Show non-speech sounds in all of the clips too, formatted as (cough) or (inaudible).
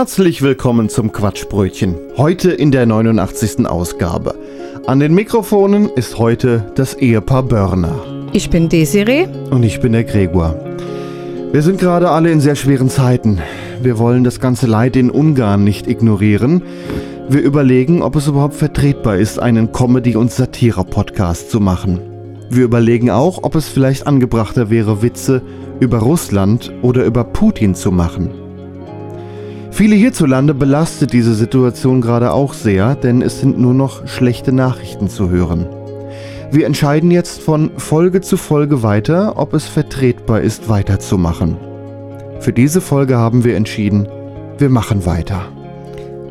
Herzlich willkommen zum Quatschbrötchen. Heute in der 89. Ausgabe. An den Mikrofonen ist heute das Ehepaar Börner. Ich bin Desiree. Und ich bin der Gregor. Wir sind gerade alle in sehr schweren Zeiten. Wir wollen das ganze Leid in Ungarn nicht ignorieren. Wir überlegen, ob es überhaupt vertretbar ist, einen Comedy- und Satire-Podcast zu machen. Wir überlegen auch, ob es vielleicht angebrachter wäre, Witze über Russland oder über Putin zu machen. Viele hierzulande belastet diese Situation gerade auch sehr, denn es sind nur noch schlechte Nachrichten zu hören. Wir entscheiden jetzt von Folge zu Folge weiter, ob es vertretbar ist, weiterzumachen. Für diese Folge haben wir entschieden, wir machen weiter.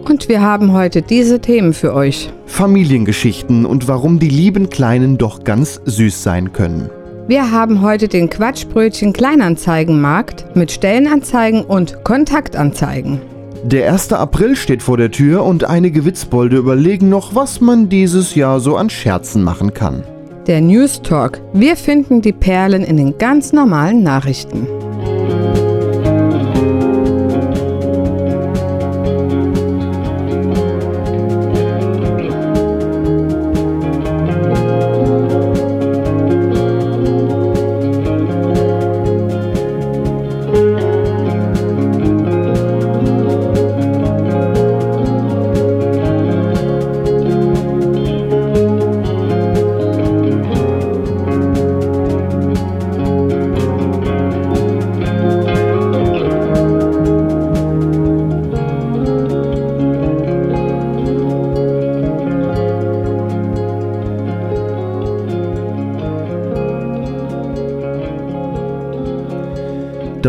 Und wir haben heute diese Themen für euch. Familiengeschichten und warum die lieben Kleinen doch ganz süß sein können. Wir haben heute den Quatschbrötchen Kleinanzeigenmarkt mit Stellenanzeigen und Kontaktanzeigen. Der 1. April steht vor der Tür und einige Witzbolde überlegen noch, was man dieses Jahr so an Scherzen machen kann. Der News Talk. Wir finden die Perlen in den ganz normalen Nachrichten.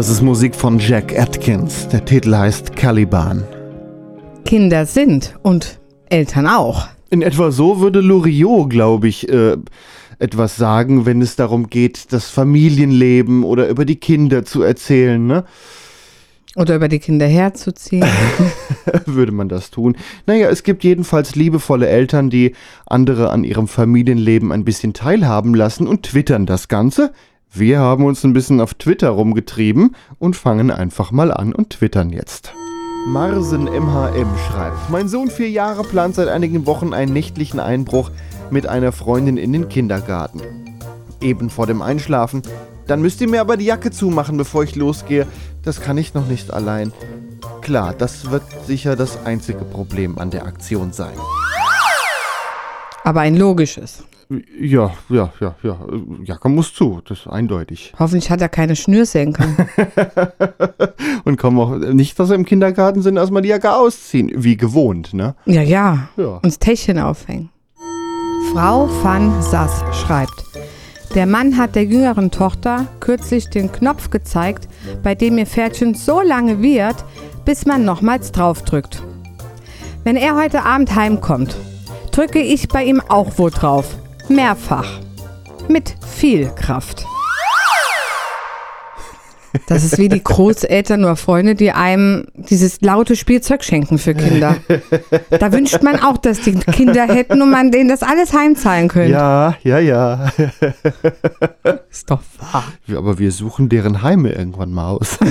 Das ist Musik von Jack Atkins. Der Titel heißt Caliban. Kinder sind und Eltern auch. In etwa so würde Loriot, glaube ich, äh, etwas sagen, wenn es darum geht, das Familienleben oder über die Kinder zu erzählen, ne? Oder über die Kinder herzuziehen. (laughs) würde man das tun. Naja, es gibt jedenfalls liebevolle Eltern, die andere an ihrem Familienleben ein bisschen teilhaben lassen und twittern das Ganze. Wir haben uns ein bisschen auf Twitter rumgetrieben und fangen einfach mal an und twittern jetzt. Marsen MHM schreibt, mein Sohn vier Jahre plant seit einigen Wochen einen nächtlichen Einbruch mit einer Freundin in den Kindergarten. Eben vor dem Einschlafen. Dann müsst ihr mir aber die Jacke zumachen, bevor ich losgehe. Das kann ich noch nicht allein. Klar, das wird sicher das einzige Problem an der Aktion sein. Aber ein logisches. Ja, ja, ja, ja. Jacke muss zu, das ist eindeutig. Hoffentlich hat er keine Schnürsenkel. (laughs) Und kommen auch nicht, dass wir im Kindergarten sind, erstmal die Jacke ausziehen. Wie gewohnt, ne? Ja, ja. Ja. Uns Täschchen aufhängen. Frau van Sass schreibt. Der Mann hat der jüngeren Tochter kürzlich den Knopf gezeigt, bei dem ihr Pferdchen so lange wird, bis man nochmals draufdrückt. Wenn er heute Abend heimkommt, drücke ich bei ihm auch wo drauf. Mehrfach. Mit viel Kraft. Das ist wie die Großeltern oder Freunde, die einem dieses laute Spielzeug schenken für Kinder. Da wünscht man auch, dass die Kinder hätten und man denen das alles heimzahlen könnte. Ja, ja, ja. Ist doch wahr. Aber wir suchen deren Heime irgendwann mal aus. (laughs)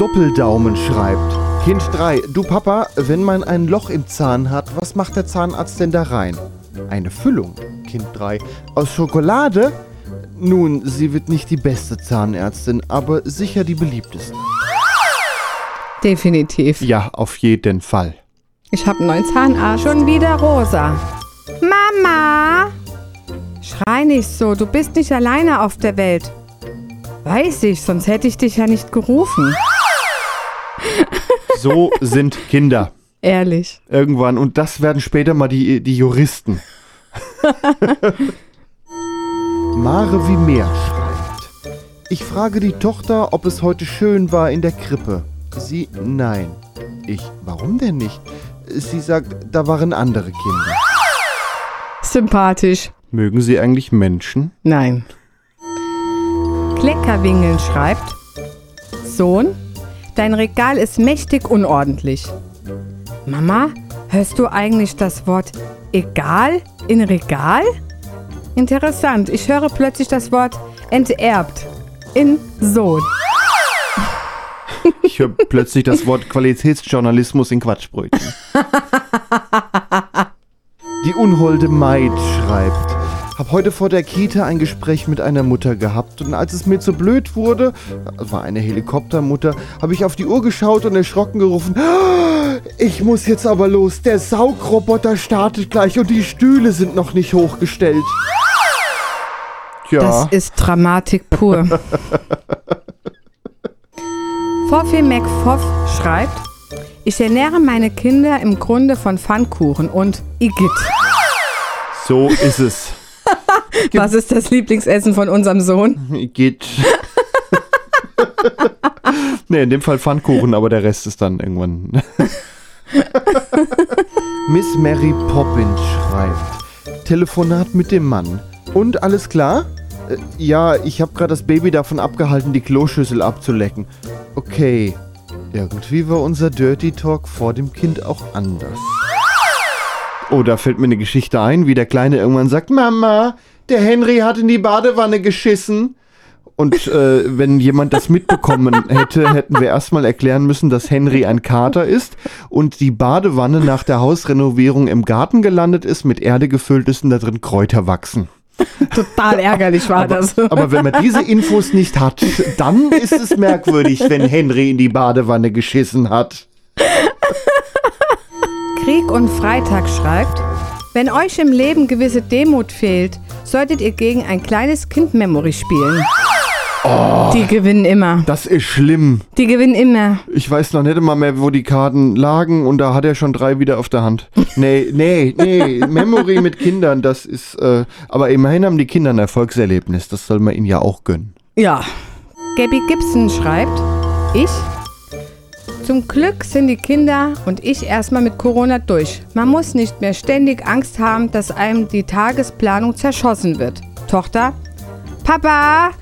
Doppeldaumen schreibt. Kind 3, du Papa, wenn man ein Loch im Zahn hat, was macht der Zahnarzt denn da rein? Eine Füllung. Kind 3, aus Schokolade? Nun, sie wird nicht die beste Zahnärztin, aber sicher die beliebteste. Definitiv. Ja, auf jeden Fall. Ich habe einen neuen Zahnarzt. Schon wieder rosa. Mama! Schrei nicht so, du bist nicht alleine auf der Welt. Weiß ich, sonst hätte ich dich ja nicht gerufen. So sind Kinder. Ehrlich. Irgendwann. Und das werden später mal die, die Juristen. (laughs) Mare wie Meer schreibt. Ich frage die Tochter, ob es heute schön war in der Krippe. Sie, nein. Ich, warum denn nicht? Sie sagt, da waren andere Kinder. Sympathisch. Mögen Sie eigentlich Menschen? Nein. Kleckerwingeln schreibt: Sohn, dein Regal ist mächtig unordentlich. Mama, hörst du eigentlich das Wort egal in Regal? Interessant, ich höre plötzlich das Wort enterbt in Sohn. Ich höre plötzlich das Wort Qualitätsjournalismus in Quatschbrötchen. (laughs) Die unholde Maid schreibt. Hab heute vor der Kita ein Gespräch mit einer Mutter gehabt und als es mir zu blöd wurde, das war eine Helikoptermutter, habe ich auf die Uhr geschaut und erschrocken gerufen, "Ah, ich muss jetzt aber los, der Saugroboter startet gleich und die Stühle sind noch nicht hochgestellt. Tja. Das ist Dramatik pur. (laughs) Foffi McFoff schreibt, ich ernähre meine Kinder im Grunde von Pfannkuchen und Igitt. So ist es. Was ist das Lieblingsessen von unserem Sohn? Geht. (laughs) nee, in dem Fall Pfannkuchen, aber der Rest ist dann irgendwann. (laughs) Miss Mary Poppins schreibt: Telefonat mit dem Mann. Und alles klar? Äh, ja, ich habe gerade das Baby davon abgehalten, die Kloschüssel abzulecken. Okay. Irgendwie war unser Dirty Talk vor dem Kind auch anders. Oh, da fällt mir eine Geschichte ein, wie der Kleine irgendwann sagt: Mama, der Henry hat in die Badewanne geschissen. Und äh, wenn jemand das mitbekommen hätte, hätten wir erstmal erklären müssen, dass Henry ein Kater ist und die Badewanne nach der Hausrenovierung im Garten gelandet ist, mit Erde gefüllt ist und da drin Kräuter wachsen. Total ärgerlich war das. Aber wenn man diese Infos nicht hat, dann ist es merkwürdig, wenn Henry in die Badewanne geschissen hat. Krieg und Freitag schreibt, wenn euch im Leben gewisse Demut fehlt, solltet ihr gegen ein kleines Kind Memory spielen. Die gewinnen immer. Das ist schlimm. Die gewinnen immer. Ich weiß noch nicht mal mehr, wo die Karten lagen und da hat er schon drei wieder auf der Hand. Nee, nee, nee, (laughs) Memory mit Kindern, das ist, äh, aber immerhin haben die Kinder ein Erfolgserlebnis, das soll man ihnen ja auch gönnen. Ja. Gabby Gibson schreibt, ich? Zum Glück sind die Kinder und ich erstmal mit Corona durch. Man muss nicht mehr ständig Angst haben, dass einem die Tagesplanung zerschossen wird. Tochter? Papa,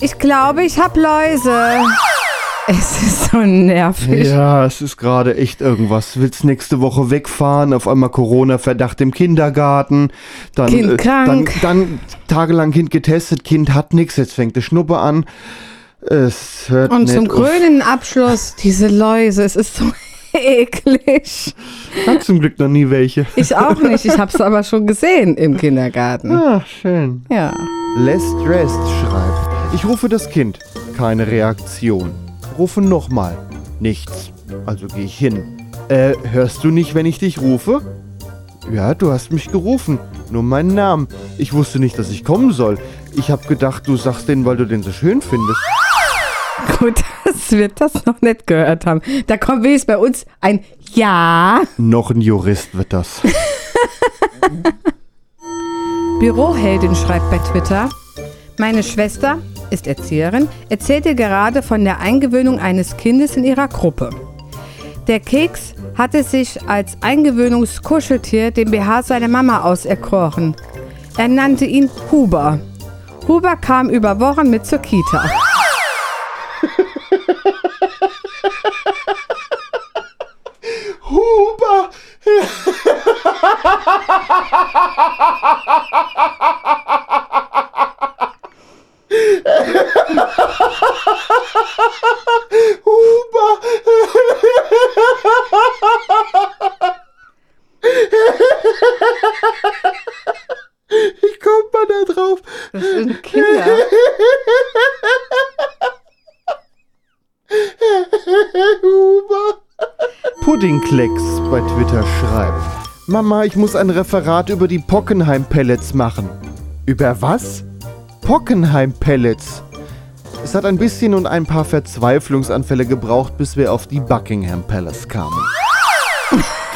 ich glaube, ich habe Läuse. Es ist so nervig. Ja, es ist gerade echt irgendwas. Willst nächste Woche wegfahren, auf einmal Corona-Verdacht im Kindergarten, dann, Kind äh, krank. dann, dann tagelang Kind getestet, Kind hat nichts, jetzt fängt die Schnuppe an. Es hört Und zum grünen Abschluss diese Läuse. Es ist so (laughs) eklig. Hat zum Glück noch nie welche. Ich auch nicht. Ich habe es aber schon gesehen im Kindergarten. Ah, schön. Ja. Les Dressed schreibt, ich rufe das Kind. Keine Reaktion. Rufe nochmal. Nichts. Also gehe ich hin. Äh, hörst du nicht, wenn ich dich rufe? Ja, du hast mich gerufen. Nur meinen Namen. Ich wusste nicht, dass ich kommen soll. Ich hab gedacht, du sagst den, weil du den so schön findest. (laughs) Gut, dass wir das noch nicht gehört haben. Da kommt wenigstens bei uns ein Ja. Noch ein Jurist wird das. (laughs) Büroheldin schreibt bei Twitter, meine Schwester ist Erzieherin, erzählte gerade von der Eingewöhnung eines Kindes in ihrer Gruppe. Der Keks hatte sich als Eingewöhnungskuscheltier den BH seiner Mama auserkoren. Er nannte ihn Huber. Huber kam über Wochen mit zur Kita. Huber! Wie kommt man da drauf? Das sind Kinder. Huber. Puddingklecks bei Twitter schreibt: Mama, ich muss ein Referat über die Pockenheim-Pellets machen. Über was? Pockenheim-Pellets. Es hat ein bisschen und ein paar Verzweiflungsanfälle gebraucht, bis wir auf die Buckingham Palace kamen.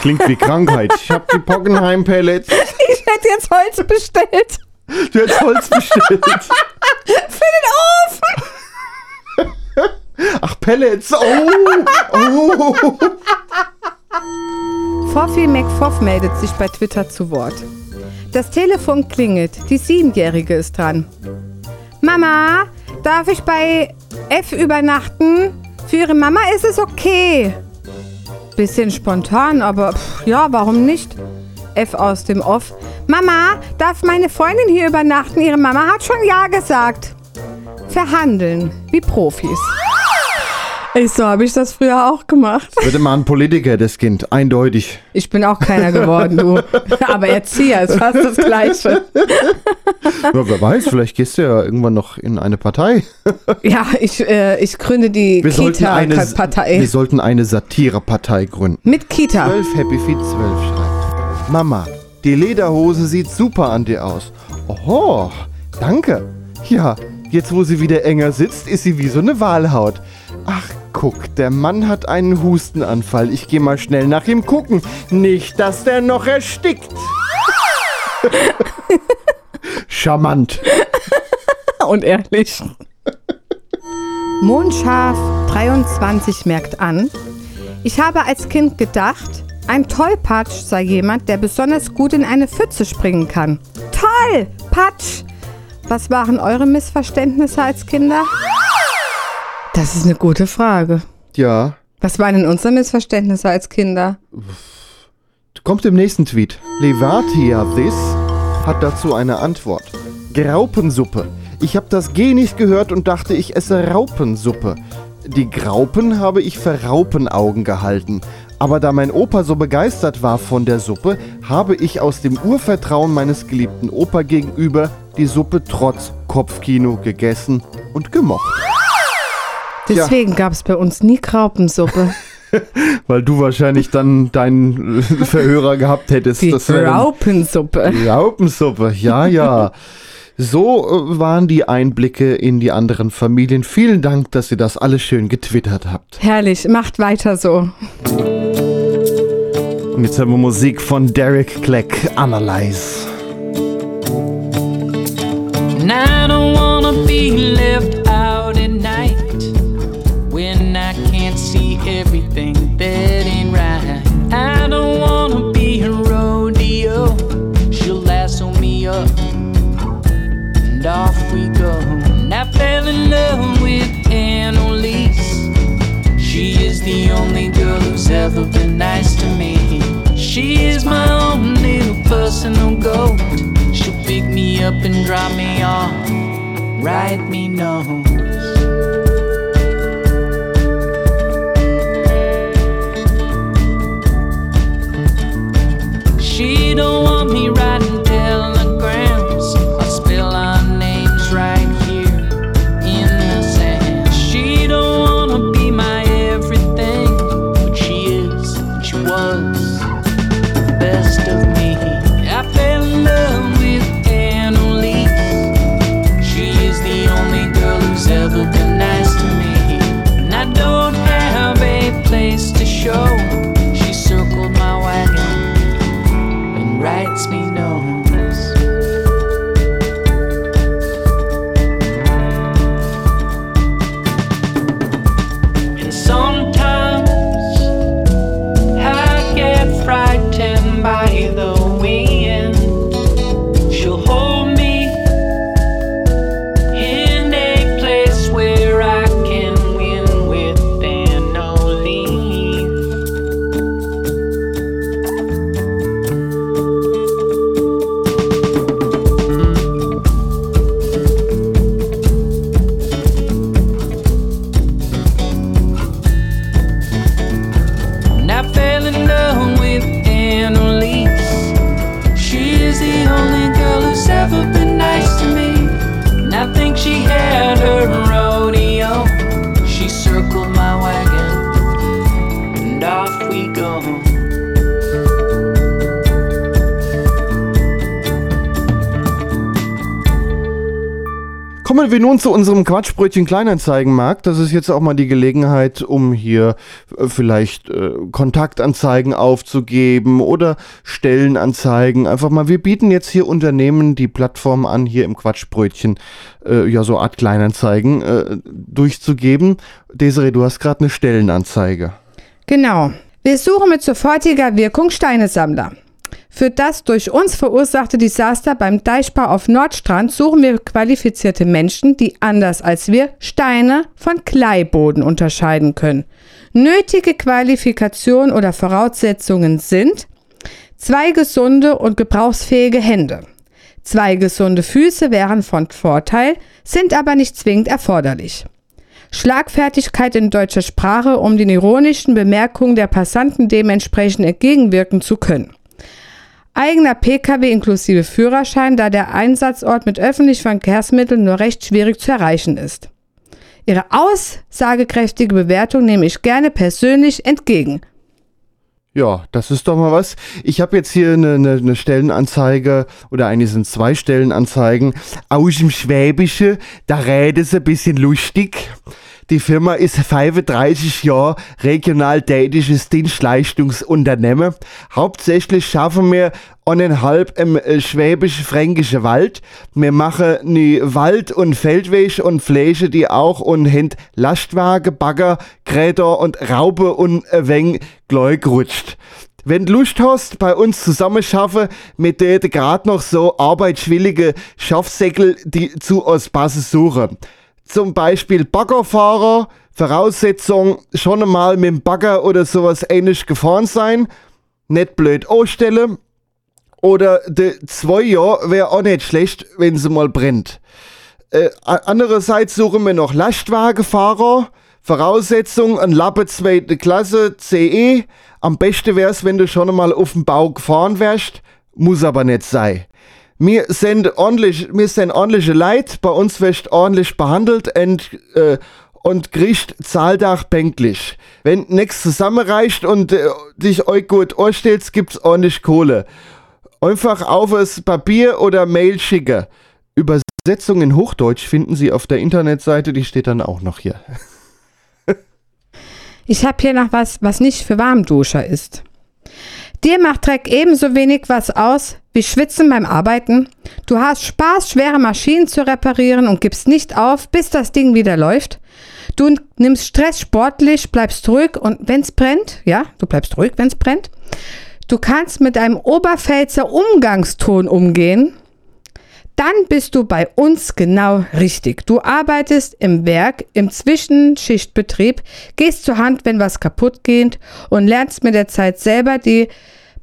Klingt wie Krankheit. Ich hab die Pockenheim-Pellets. Ich hätte jetzt Holz bestellt. Du hättest Holz bestellt. Für den Ofen. Ach, Pellets. Oh, oh. Foffi McFoff meldet sich bei Twitter zu Wort. Das Telefon klingelt. Die Siebenjährige ist dran. Mama, darf ich bei F übernachten? Für ihre Mama ist es okay. Bisschen spontan, aber pff, ja, warum nicht? F aus dem Off. Mama, darf meine Freundin hier übernachten? Ihre Mama hat schon Ja gesagt. Verhandeln, wie Profis. Ey, so habe ich das früher auch gemacht. Bitte mal ein Politiker, das Kind. Eindeutig. Ich bin auch keiner geworden, du. (laughs) Aber Erzieher ist fast das Gleiche. Ja, wer weiß, vielleicht gehst du ja irgendwann noch in eine Partei. (laughs) Ja, ich, äh, ich gründe die eine, wir Kita-Partei. sollten eine Satirepartei gründen. Mit Kita. 12 Happy Feet 12 schreibt. Mama, die Lederhose sieht super an dir aus. Oho, danke. Ja, jetzt wo sie wieder enger sitzt, ist sie wie so eine Walhaut. Ach, guck, der Mann hat einen Hustenanfall. Ich gehe mal schnell nach ihm gucken. Nicht, dass der noch erstickt. (laughs) Charmant. (laughs) Und ehrlich. Mondschaf 23 merkt an, ich habe als Kind gedacht, ein Tollpatsch sei jemand, der besonders gut in eine Pfütze springen kann. Toll! Patsch! Was waren eure Missverständnisse als Kinder? Das ist eine gute Frage. Ja, Was waren denn unsere Missverständnisse als Kinder? Kommt im nächsten Tweet. Levatia This hat dazu eine Antwort. Graupensuppe. Ich habe das G nicht gehört und dachte, ich esse Raupensuppe. Die Graupen habe ich für Raupenaugen gehalten. Aber da mein Opa so begeistert war von der Suppe, habe ich aus dem Urvertrauen meines geliebten Opa gegenüber die Suppe trotz Kopfkino gegessen und gemocht. Deswegen gab es bei uns nie Graupensuppe. (laughs) Weil du wahrscheinlich dann deinen (laughs) Verhörer gehabt hättest. Die Das Graupensuppe. Raupensuppe, ja, ja. So äh, waren die Einblicke in die anderen Familien. Vielen Dank, dass ihr das alles schön getwittert habt. Herrlich, macht weiter so. Und jetzt haben wir Musik von Derek Kleck, Analyze. And I don't wanna be left love with Annalise. She is the only girl who's ever been nice to me. She is my own little personal goat. She'll pick me up and drop me off, write me notes. Wir nun zu unserem Quatschbrötchen Kleinanzeigenmarkt. Das ist jetzt auch mal die Gelegenheit, um hier äh, vielleicht äh, Kontaktanzeigen aufzugeben oder Stellenanzeigen. Einfach mal, wir bieten jetzt hier Unternehmen die Plattform an, hier im Quatschbrötchen, äh, ja, so Art Kleinanzeigen äh, durchzugeben. Desiree, du hast gerade eine Stellenanzeige. Genau. Wir suchen mit sofortiger Wirkung Steinesammler. Für das durch uns verursachte Desaster beim Deichbau auf Nordstrand suchen wir qualifizierte Menschen, die anders als wir Steine von Kleiboden unterscheiden können. Nötige Qualifikation oder Voraussetzungen sind zwei gesunde und gebrauchsfähige Hände. Zwei gesunde Füße wären von Vorteil, sind aber nicht zwingend erforderlich. Schlagfertigkeit in deutscher Sprache, um den ironischen Bemerkungen der Passanten dementsprechend entgegenwirken zu können. Eigener Pkw inklusive Führerschein, da der Einsatzort mit öffentlichen Verkehrsmitteln nur recht schwierig zu erreichen ist. Ihre aussagekräftige Bewertung nehme ich gerne persönlich entgegen. Ja, das ist doch mal was. Ich habe jetzt hier eine, eine, eine Stellenanzeige oder eigentlich sind zwei Stellenanzeigen aus dem Schwäbische. Da redet es ein bisschen lustig. Die Firma ist 35 Jahre regional tätiges Dienstleistungsunternehmen. Hauptsächlich schaffen wir eineinhalb im äh, schwäbisch-fränkischen Wald. Wir machen nie Wald- und Feldweg und Fläche, die auch und hint Lastwagen, Bagger, Gräder und Raube und ein wenig Gleug rutscht. Wenn du Lust hast, bei uns zusammen schaffen, mit der gerade noch so arbeitswillige Schaffsäckel, die zu uns passen suchen zum Beispiel Baggerfahrer, Voraussetzung schon einmal mit dem Bagger oder sowas ähnlich gefahren sein, nicht blöd ausstellen. Oder de zwei Jahre wäre auch nicht schlecht, wenn sie mal brennt. Äh, andererseits suchen wir noch Lastwagenfahrer. Voraussetzung ein Lappe zweite Klasse CE. Am besten wär's, wenn du schon einmal auf dem Bau gefahren wärst. Muss aber nicht sein. Wir sind ordentlich, wir sind ordentliche Leute, bei uns wirst ordentlich behandelt und, äh, und kriegt Zahldach pünktlich. Wenn nichts zusammenreicht und äh, dich euch gut anstellst, gibt's ordentlich Kohle. Einfach auf das Papier oder Mail schicken. Übersetzung in Hochdeutsch finden Sie auf der Internetseite, die steht dann auch noch hier. (laughs) ich habe hier noch was, was nicht für Warmduscher ist. Dir macht Dreck ebenso wenig was aus wie Schwitzen beim Arbeiten. Du hast Spaß, schwere Maschinen zu reparieren und gibst nicht auf, bis das Ding wieder läuft. Du nimmst Stress sportlich, bleibst ruhig und wenn's brennt, ja, du bleibst ruhig, wenn's brennt. Du kannst mit einem Oberpfälzer Umgangston umgehen. Dann bist du bei uns genau richtig. Du arbeitest im Werk, im Zwischenschichtbetrieb, gehst zur Hand, wenn was kaputt geht und lernst mit der Zeit selber die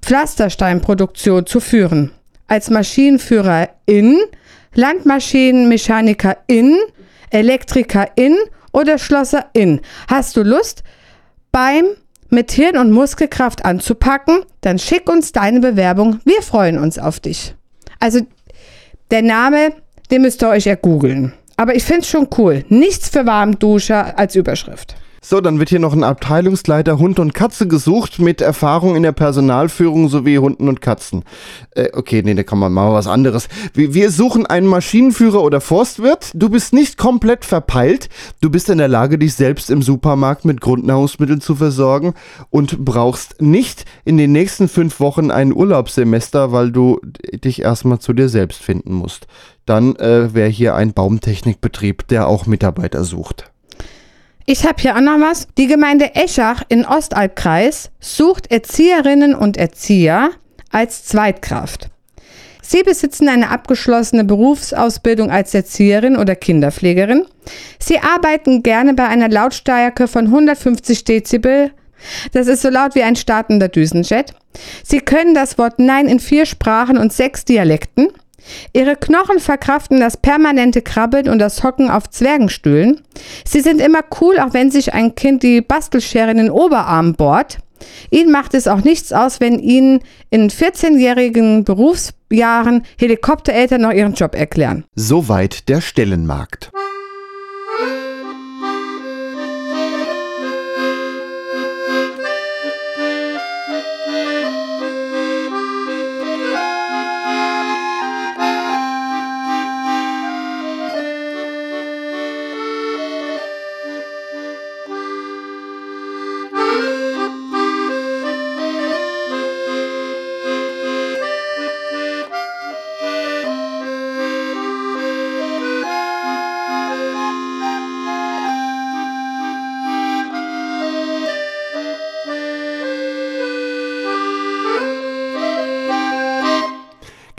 Pflastersteinproduktion zu führen. Als Maschinenführer in, Landmaschinenmechaniker in, Elektriker in oder Schlosser in. Hast du Lust, beim mit Hirn und Muskelkraft anzupacken? Dann schick uns deine Bewerbung. Wir freuen uns auf dich. Also der Name, den müsst ihr euch ja googeln. Aber ich finde es schon cool. Nichts für Warmduscher als Überschrift. So, dann wird hier noch ein Abteilungsleiter Hund und Katze gesucht mit Erfahrung in der Personalführung sowie Hunden und Katzen. Äh, okay, nee, da kann man mal was anderes. Wir, wir suchen einen Maschinenführer oder Forstwirt. Du bist nicht komplett verpeilt. Du bist in der Lage, dich selbst im Supermarkt mit Grundnahrungsmitteln zu versorgen und brauchst nicht in den nächsten fünf Wochen ein Urlaubssemester, weil du dich erstmal zu dir selbst finden musst. Dann äh, wäre hier ein Baumtechnikbetrieb, der auch Mitarbeiter sucht. Ich habe hier auch noch was. Die Gemeinde Eschach in Ostalbkreis sucht Erzieherinnen und Erzieher als Zweitkraft. Sie besitzen eine abgeschlossene Berufsausbildung als Erzieherin oder Kinderpflegerin. Sie arbeiten gerne bei einer Lautstärke von 150 Dezibel. Das ist so laut wie ein startender Düsenjet. Sie können das Wort Nein in vier Sprachen und sechs Dialekten. Ihre Knochen verkraften das permanente Krabbeln und das Hocken auf Zwergenstühlen. Sie sind immer cool, auch wenn sich ein Kind die Bastelschere in den Oberarm bohrt. Ihnen macht es auch nichts aus, wenn Ihnen in 14-jährigen Berufsjahren Helikoptereltern noch ihren Job erklären. Soweit der Stellenmarkt.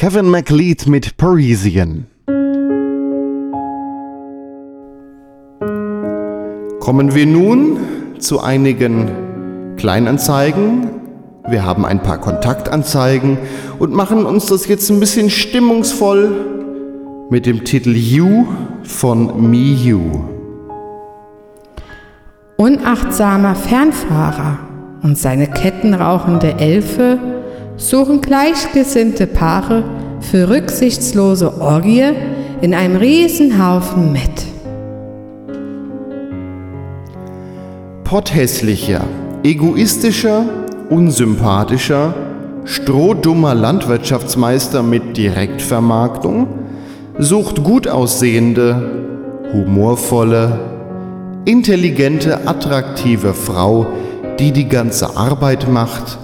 Kevin McLeod mit Parisian. Kommen wir nun zu einigen Kleinanzeigen. Wir haben ein paar Kontaktanzeigen und machen uns das jetzt ein bisschen stimmungsvoll mit dem Titel You von Me You. Unachtsamer Fernfahrer und seine kettenrauchende Elfe suchen gleichgesinnte Paare für rücksichtslose Orgie in einem Riesenhaufen Mett. Potthässlicher, egoistischer, unsympathischer, strohdummer Landwirtschaftsmeister mit Direktvermarktung sucht gut aussehende, humorvolle, intelligente, attraktive Frau, die die ganze Arbeit macht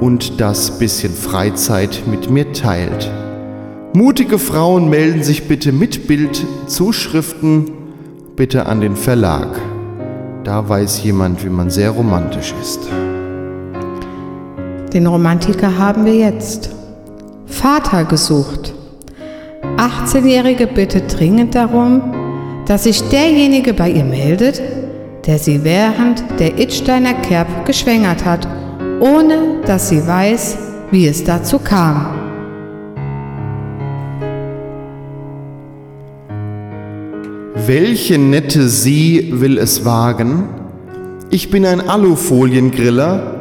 und das bisschen Freizeit mit mir teilt. Mutige Frauen melden sich bitte mit Bild, Zuschriften bitte an den Verlag. Da weiß jemand, wie man sehr romantisch ist. Den Romantiker haben wir jetzt. Vater gesucht. 18-Jährige bittet dringend darum, dass sich derjenige bei ihr meldet, der sie während der Itsteiner Kerb geschwängert hat, ohne dass sie weiß, wie es dazu kam. Welche nette Sie will es wagen? Ich bin ein Alufoliengriller,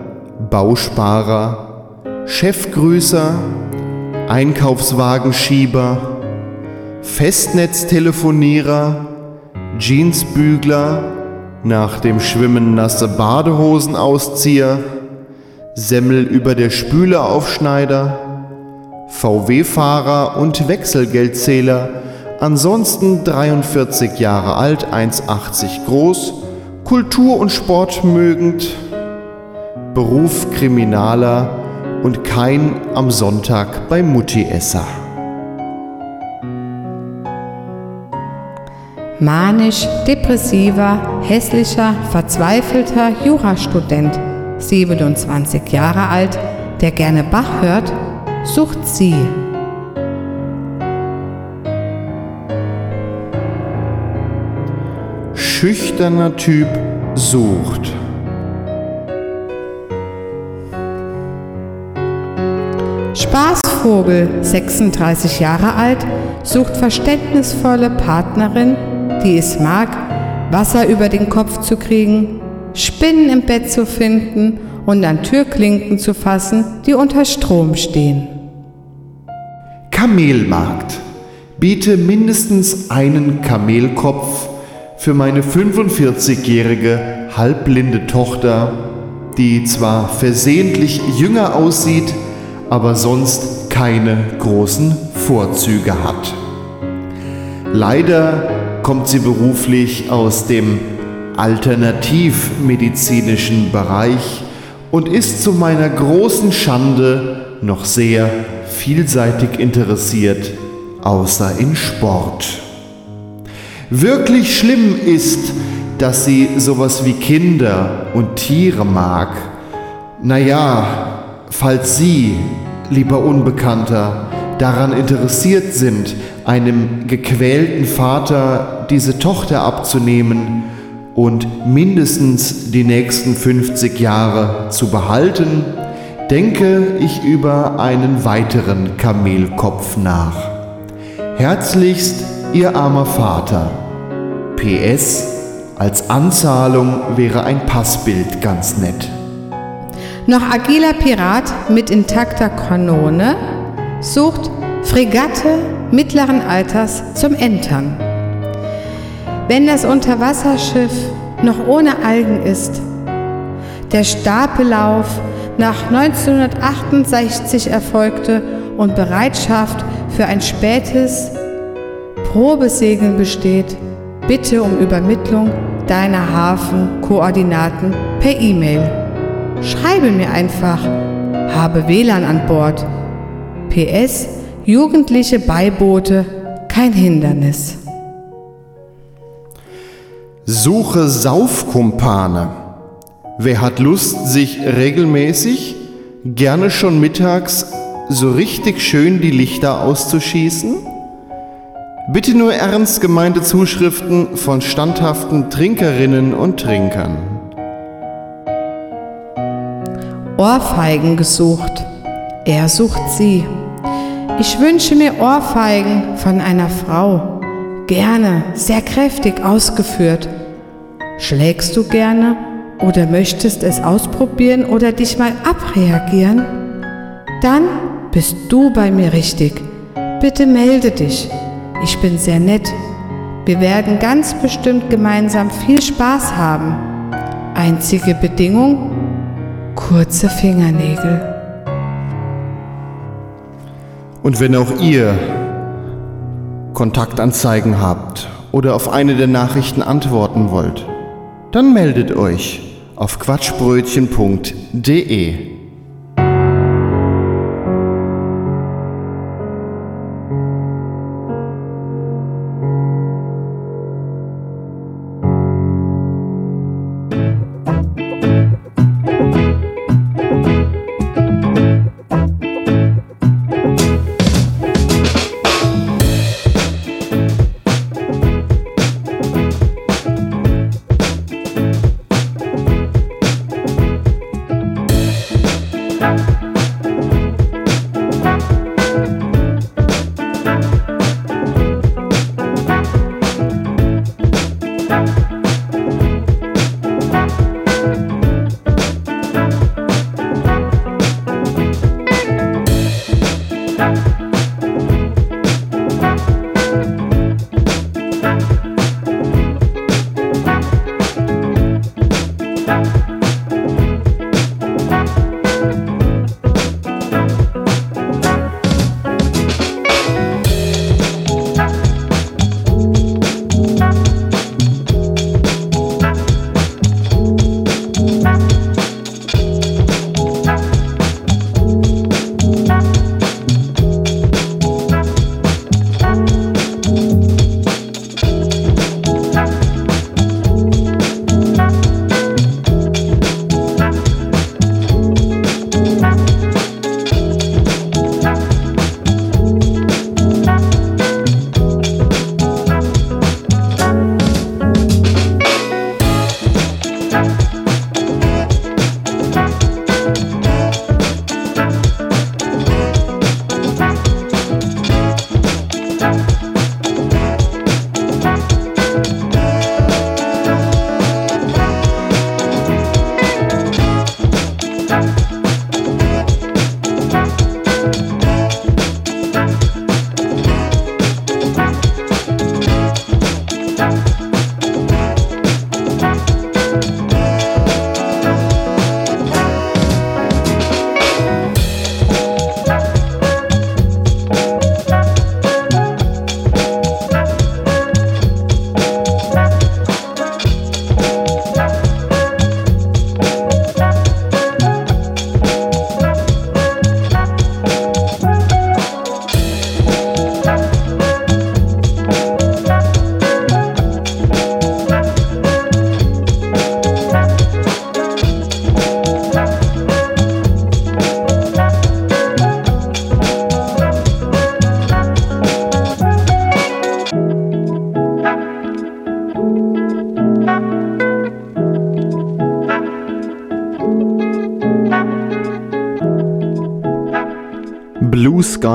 Bausparer, Chefgrüßer, Einkaufswagenschieber, Festnetztelefonierer, Jeansbügler, nach dem Schwimmen nasse Badehosenauszieher, Semmel über der Spüle Aufschneider, VW-Fahrer und Wechselgeldzähler, ansonsten 43 Jahre alt, 1,80 groß, Kultur und Sport mögend, Beruf Kriminaler und kein am Sonntag bei Mutti-Esser. Manisch, depressiver, hässlicher, verzweifelter Jurastudent, 27 Jahre alt, der gerne Bach hört, sucht sie. Schüchterner Typ sucht. Spaßvogel, 36 Jahre alt, sucht verständnisvolle Partnerin, die es mag, Wasser über den Kopf zu kriegen, Spinnen im Bett zu finden und an Türklinken zu fassen, die unter Strom stehen. Kamelmarkt. Biete mindestens einen Kamelkopf für meine 45-jährige halbblinde Tochter, die zwar versehentlich jünger aussieht, aber sonst keine großen Vorzüge hat. Leider kommt sie beruflich aus dem alternativmedizinischen Bereich und ist zu meiner großen Schande noch sehr vielseitig interessiert, außer in Sport. Wirklich schlimm ist, dass sie sowas wie Kinder und Tiere mag. Naja, falls Sie, lieber Unbekannter, daran interessiert sind, einem gequälten Vater diese Tochter abzunehmen und mindestens die nächsten 50 Jahre zu behalten, denke ich über einen weiteren Kamelkopf nach. Herzlichst Ihr armer Vater. PS, als Anzahlung wäre ein Passbild ganz nett. Noch agiler Pirat mit intakter Kanone sucht Fregatte mittleren Alters zum Entern. Wenn das Unterwasserschiff noch ohne Algen ist, der Stapellauf nach 1968 erfolgte und Bereitschaft für ein spätes Probesegeln besteht, bitte um Übermittlung deiner Hafenkoordinaten per E-Mail. Schreibe mir einfach, habe WLAN an Bord. PS, jugendliche Beiboote, kein Hindernis. Suche Saufkumpane. Wer hat Lust, sich regelmäßig, gerne schon mittags, so richtig schön die Lichter auszuschießen? Bitte nur ernst gemeinte Zuschriften von standhaften Trinkerinnen und Trinkern. Ohrfeigen gesucht. Er sucht sie. Ich wünsche mir Ohrfeigen von einer Frau. Gerne, sehr kräftig ausgeführt. Schlägst du gerne oder möchtest es ausprobieren oder dich mal abreagieren? Dann bist du bei mir richtig. Bitte melde dich. Ich bin sehr nett. Wir werden ganz bestimmt gemeinsam viel Spaß haben. Einzige Bedingung? Kurze Fingernägel. Und wenn auch ihr Kontaktanzeigen habt oder auf eine der Nachrichten antworten wollt, dann meldet euch auf quatschbrötchen.de.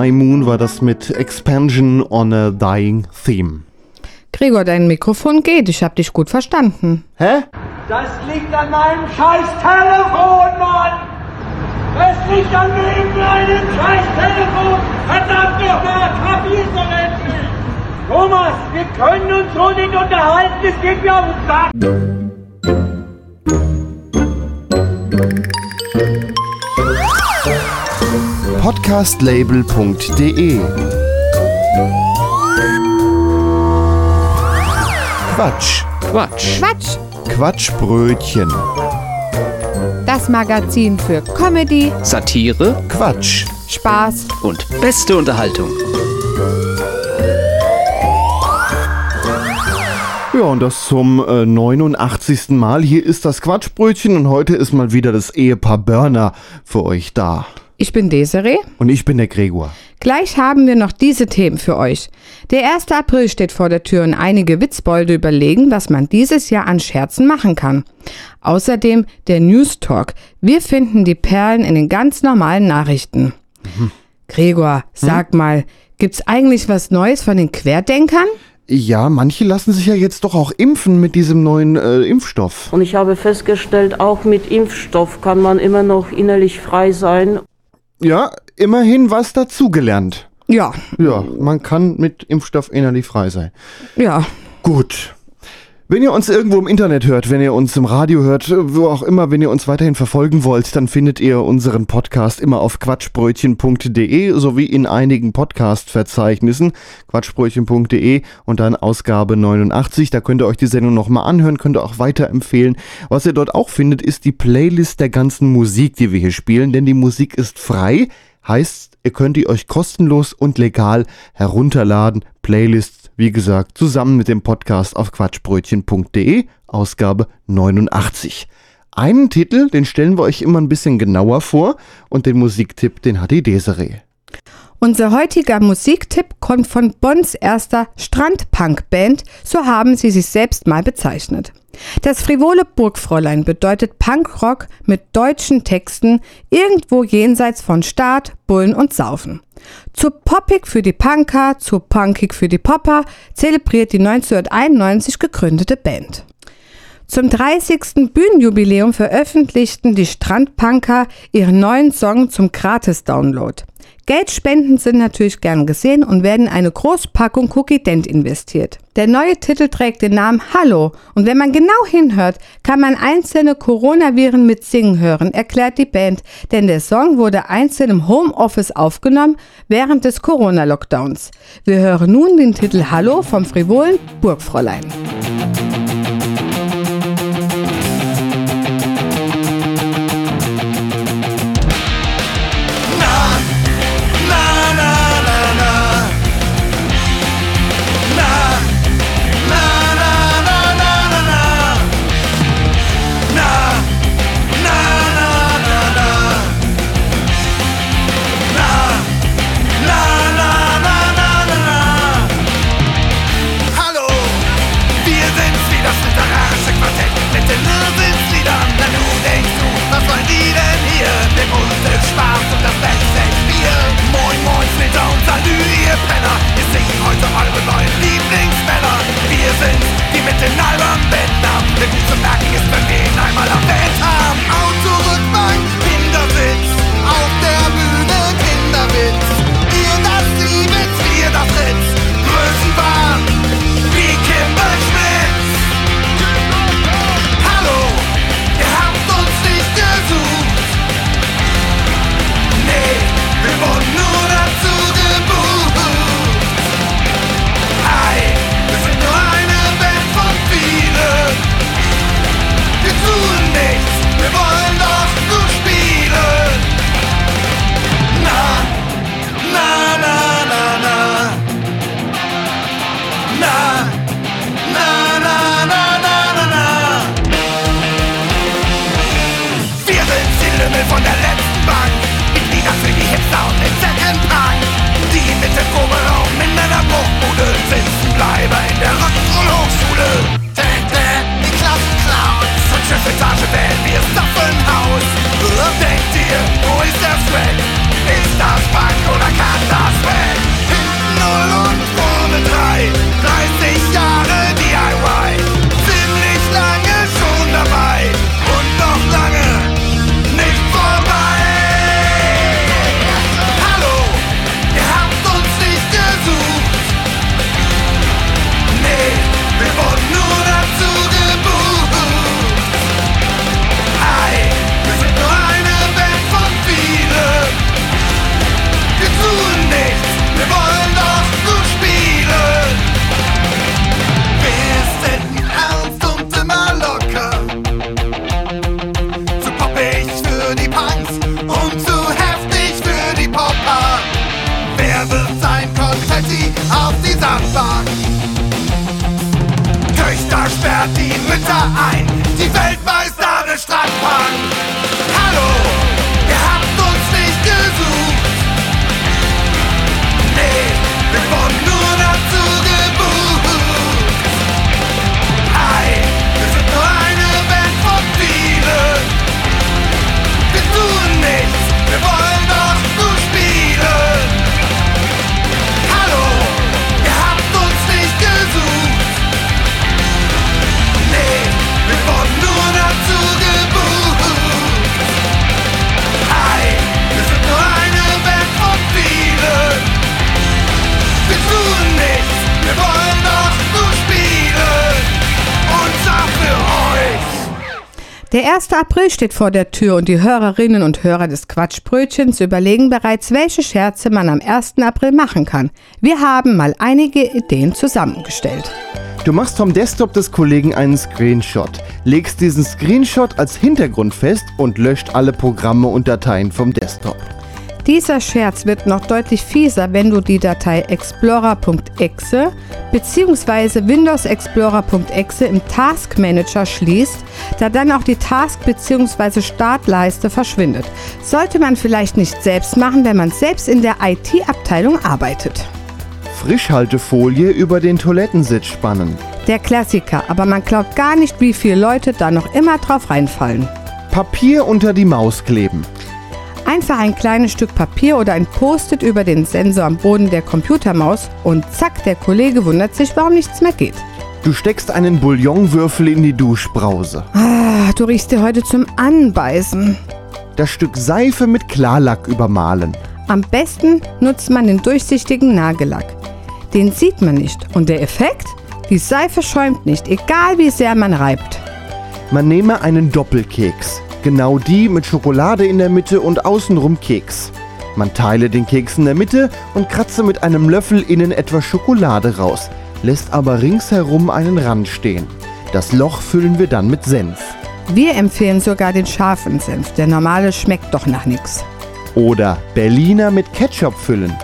Sky Moon war das mit Expansion on a Dying Theme. Gregor, dein Mikrofon geht. Ich hab dich gut verstanden. Hä? Das liegt an meinem scheiß Telefon, Mann! Es liegt an meinem scheiß Telefon! Verdammt nochmal, kapier's doch endlich! Thomas, wir können uns so nicht unterhalten, es geht mir auf den Sack! Podcastlabel.de Quatsch. Quatsch. Quatsch! Quatschbrötchen. Das Magazin für Comedy, Satire Quatsch. Spaß und beste Unterhaltung. Ja, und das zum äh, 89. Mal. Hier ist das Quatschbrötchen und heute ist mal wieder das Ehepaar Börner für euch da. Ich bin Desiree. Und ich bin der Gregor. Gleich haben wir noch diese Themen für euch. Der 1. April steht vor der Tür und einige Witzbolde überlegen, was man dieses Jahr an Scherzen machen kann. Außerdem der News Talk. Wir finden die Perlen in den ganz normalen Nachrichten. Gregor, sag mal, gibt's eigentlich was Neues von den Querdenkern? Ja, manche lassen sich ja jetzt doch auch impfen mit diesem neuen äh, Impfstoff. Und ich habe festgestellt, auch mit Impfstoff kann man immer noch innerlich frei sein. Ja, immerhin was dazugelernt. Ja, Ja, man kann mit Impfstoff innerlich frei sein. ja. Gut. Wenn ihr uns irgendwo im Internet hört, wenn ihr uns im Radio hört, wo auch immer, wenn ihr uns weiterhin verfolgen wollt, dann findet ihr unseren Podcast immer auf quatschbrötchen.de sowie in einigen Podcast-Verzeichnissen. Quatschbrötchen.de und dann Ausgabe 89. Da könnt ihr euch die Sendung nochmal anhören, könnt ihr auch weiterempfehlen. Was ihr dort auch findet, ist die Playlist der ganzen Musik, die wir hier spielen, denn die Musik ist frei. Heißt, ihr könnt die euch kostenlos und legal herunterladen. Playlists, wie gesagt, zusammen mit dem Podcast auf quatschbrötchen.de, Ausgabe 89. Einen Titel, den stellen wir euch immer ein bisschen genauer vor und den Musiktipp, den hat die Desiree. Unser heutiger Musiktipp kommt von Bonns erster Strandpunk-Band, so haben sie sich selbst mal bezeichnet. Das frivole Burgfräulein bedeutet Punkrock mit deutschen Texten irgendwo jenseits von Staat, Bullen und Saufen. Zu poppig für die Punker, zu punkig für die Popper zelebriert die 1991 gegründete Band. Zum 30. Bühnenjubiläum veröffentlichten die Strandpunker ihren neuen Song zum Gratis-Download. Geldspenden sind natürlich gern gesehen und werden in eine Großpackung Cookie Dent investiert. Der neue Titel trägt den Namen Hallo und wenn man genau hinhört, kann man einzelne Coronaviren mit Singen hören, erklärt die Band, denn der Song wurde einzeln im Homeoffice aufgenommen während des Corona-Lockdowns. Wir hören nun den Titel Hallo vom frivolen Burgfräulein. April steht vor der Tür und die Hörerinnen und Hörer des Quatschbrötchens überlegen bereits, welche Scherze man am 1. April machen kann. Wir haben mal einige Ideen zusammengestellt. Du machst vom Desktop des Kollegen einen Screenshot, legst diesen Screenshot als Hintergrund fest und löscht alle Programme und Dateien vom Desktop. Dieser Scherz wird noch deutlich fieser, wenn du die Datei explorer.exe bzw. Windows Explorer.exe im Task Manager schließt, da dann auch die Task bzw. Startleiste verschwindet. Sollte man vielleicht nicht selbst machen, wenn man selbst in der IT-Abteilung arbeitet. Frischhaltefolie über den Toilettensitz spannen. Der Klassiker, aber man glaubt gar nicht, wie viele Leute da noch immer drauf reinfallen. Papier unter die Maus kleben. Einfach ein kleines Stück Papier oder ein Post-it über den Sensor am Boden der Computermaus und zack, der Kollege wundert sich, warum nichts mehr geht. Du steckst einen Bouillonwürfel in die Duschbrause. Ah, du riechst dir heute zum Anbeißen. Das Stück Seife mit Klarlack übermalen. Am besten nutzt man den durchsichtigen Nagellack. Den sieht man nicht. Und der Effekt? Die Seife schäumt nicht, egal wie sehr man reibt. Man nehme einen Doppelkeks. Genau die mit Schokolade in der Mitte und außenrum Keks. Man teile den Keks in der Mitte und kratze mit einem Löffel innen etwas Schokolade raus, lässt aber ringsherum einen Rand stehen. Das Loch füllen wir dann mit Senf. Wir empfehlen sogar den scharfen Senf. Der normale schmeckt doch nach nichts. Oder Berliner mit Ketchup füllen.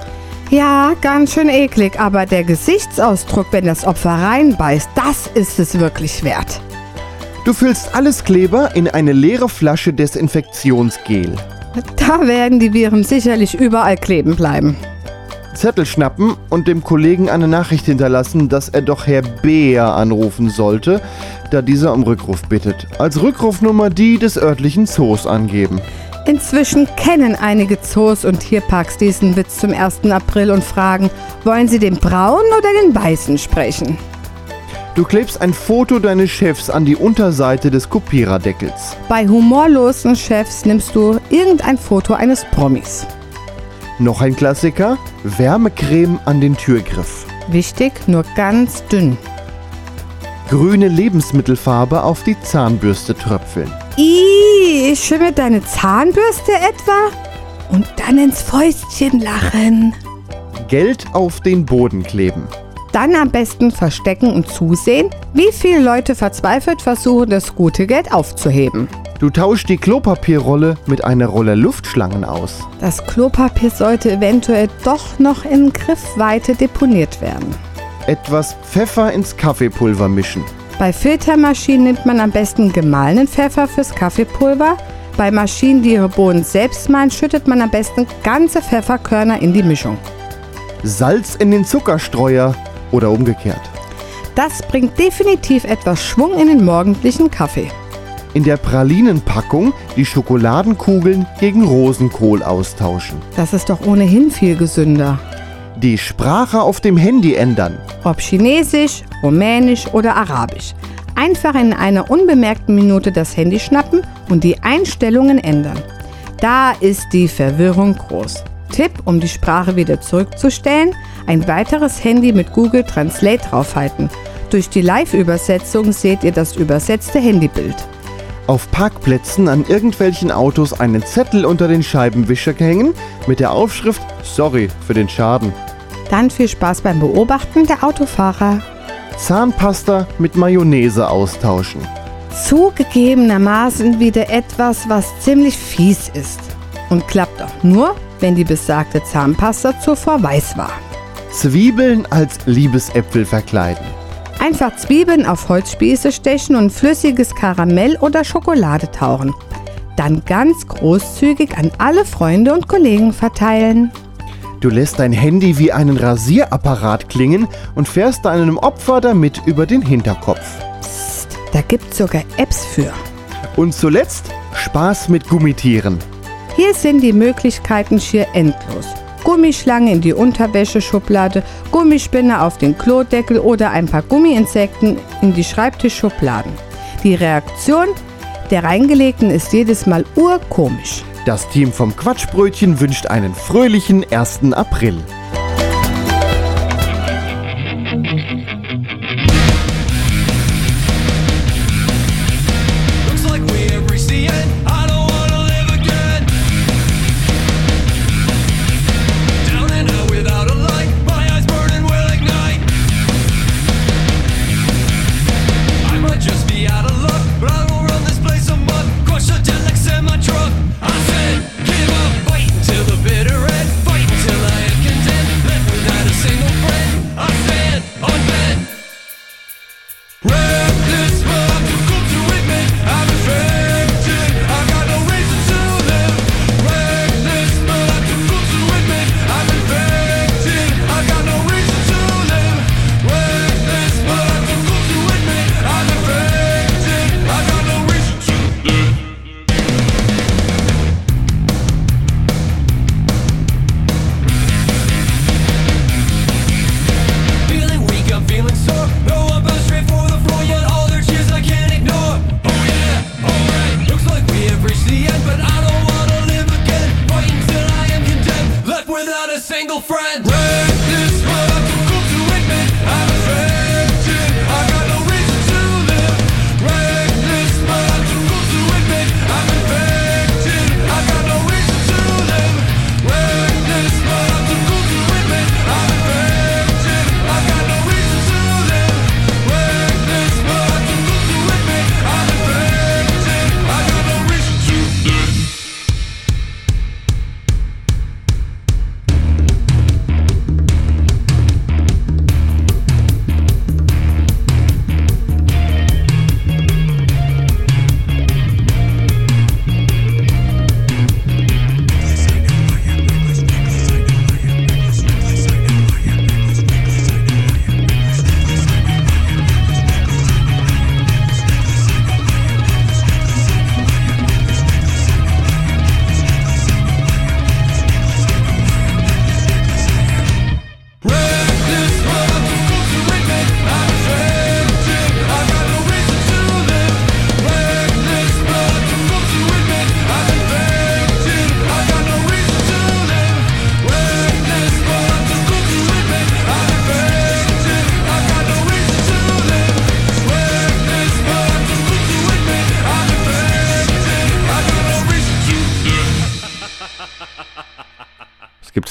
Ja, ganz schön eklig, aber der Gesichtsausdruck, wenn das Opfer reinbeißt, das ist es wirklich wert. Du füllst alles Kleber in eine leere Flasche Desinfektionsgel. Da werden die Viren sicherlich überall kleben bleiben. Zettel schnappen und dem Kollegen eine Nachricht hinterlassen, dass er doch Herr Beer anrufen sollte, da dieser um Rückruf bittet. Als Rückrufnummer die des örtlichen Zoos angeben. Inzwischen kennen einige Zoos und Tierparks diesen Witz zum 1. April und fragen, wollen sie den braunen oder den weißen sprechen? Du klebst ein Foto deines Chefs an die Unterseite des Kopiererdeckels. Bei humorlosen Chefs nimmst du irgendein Foto eines Promis. Noch ein Klassiker: Wärmecreme an den Türgriff. Wichtig, nur ganz dünn. Grüne Lebensmittelfarbe auf die Zahnbürste tröpfeln. Ih, schimmert deine Zahnbürste etwa? Und dann ins Fäustchen lachen. Geld auf den Boden kleben. Dann am besten verstecken und zusehen, wie viele Leute verzweifelt versuchen, das gute Geld aufzuheben. Du tauschst die Klopapierrolle mit einer Rolle Luftschlangen aus. Das Klopapier sollte eventuell doch noch in Griffweite deponiert werden. Etwas Pfeffer ins Kaffeepulver mischen. Bei Filtermaschinen nimmt man am besten gemahlenen Pfeffer fürs Kaffeepulver. Bei Maschinen, die ihre Bohnen selbst mahlen, schüttet man am besten ganze Pfefferkörner in die Mischung. Salz in den Zuckerstreuer oder umgekehrt. Das bringt definitiv etwas Schwung in den morgendlichen Kaffee. In der Pralinenpackung die Schokoladenkugeln gegen Rosenkohl austauschen. Das ist doch ohnehin viel gesünder. Die Sprache auf dem Handy ändern. Ob Chinesisch, Rumänisch oder Arabisch. Einfach in einer unbemerkten Minute das Handy schnappen und die Einstellungen ändern. Da ist die Verwirrung groß. Tipp, um die Sprache wieder zurückzustellen, ein weiteres Handy mit Google Translate draufhalten. Durch die Live-Übersetzung seht ihr das übersetzte Handybild. Auf Parkplätzen an irgendwelchen Autos einen Zettel unter den Scheibenwischer hängen mit der Aufschrift Sorry für den Schaden. Dann viel Spaß beim Beobachten der Autofahrer. Zahnpasta mit Mayonnaise austauschen. Zugegebenermaßen wieder etwas, was ziemlich fies ist. Und klappt auch nur, wenn die besagte Zahnpasta zuvor weiß war. Zwiebeln als Liebesäpfel verkleiden. Einfach Zwiebeln auf Holzspieße stechen und flüssiges Karamell oder Schokolade tauchen. Dann ganz großzügig an alle Freunde und Kollegen verteilen. Du lässt dein Handy wie einen Rasierapparat klingen und fährst deinem Opfer damit über den Hinterkopf. Psst, da gibt's sogar Apps für. Und zuletzt Spaß mit Gummitieren. Hier sind die Möglichkeiten schier endlos. Gummischlange in die Unterwäscheschublade, Gummispinne auf den Klodeckel oder ein paar Gummiinsekten in die Schreibtischschubladen. Die Reaktion der Reingelegten ist jedes Mal urkomisch. Das Team vom Quatschbrötchen wünscht einen fröhlichen 1. April.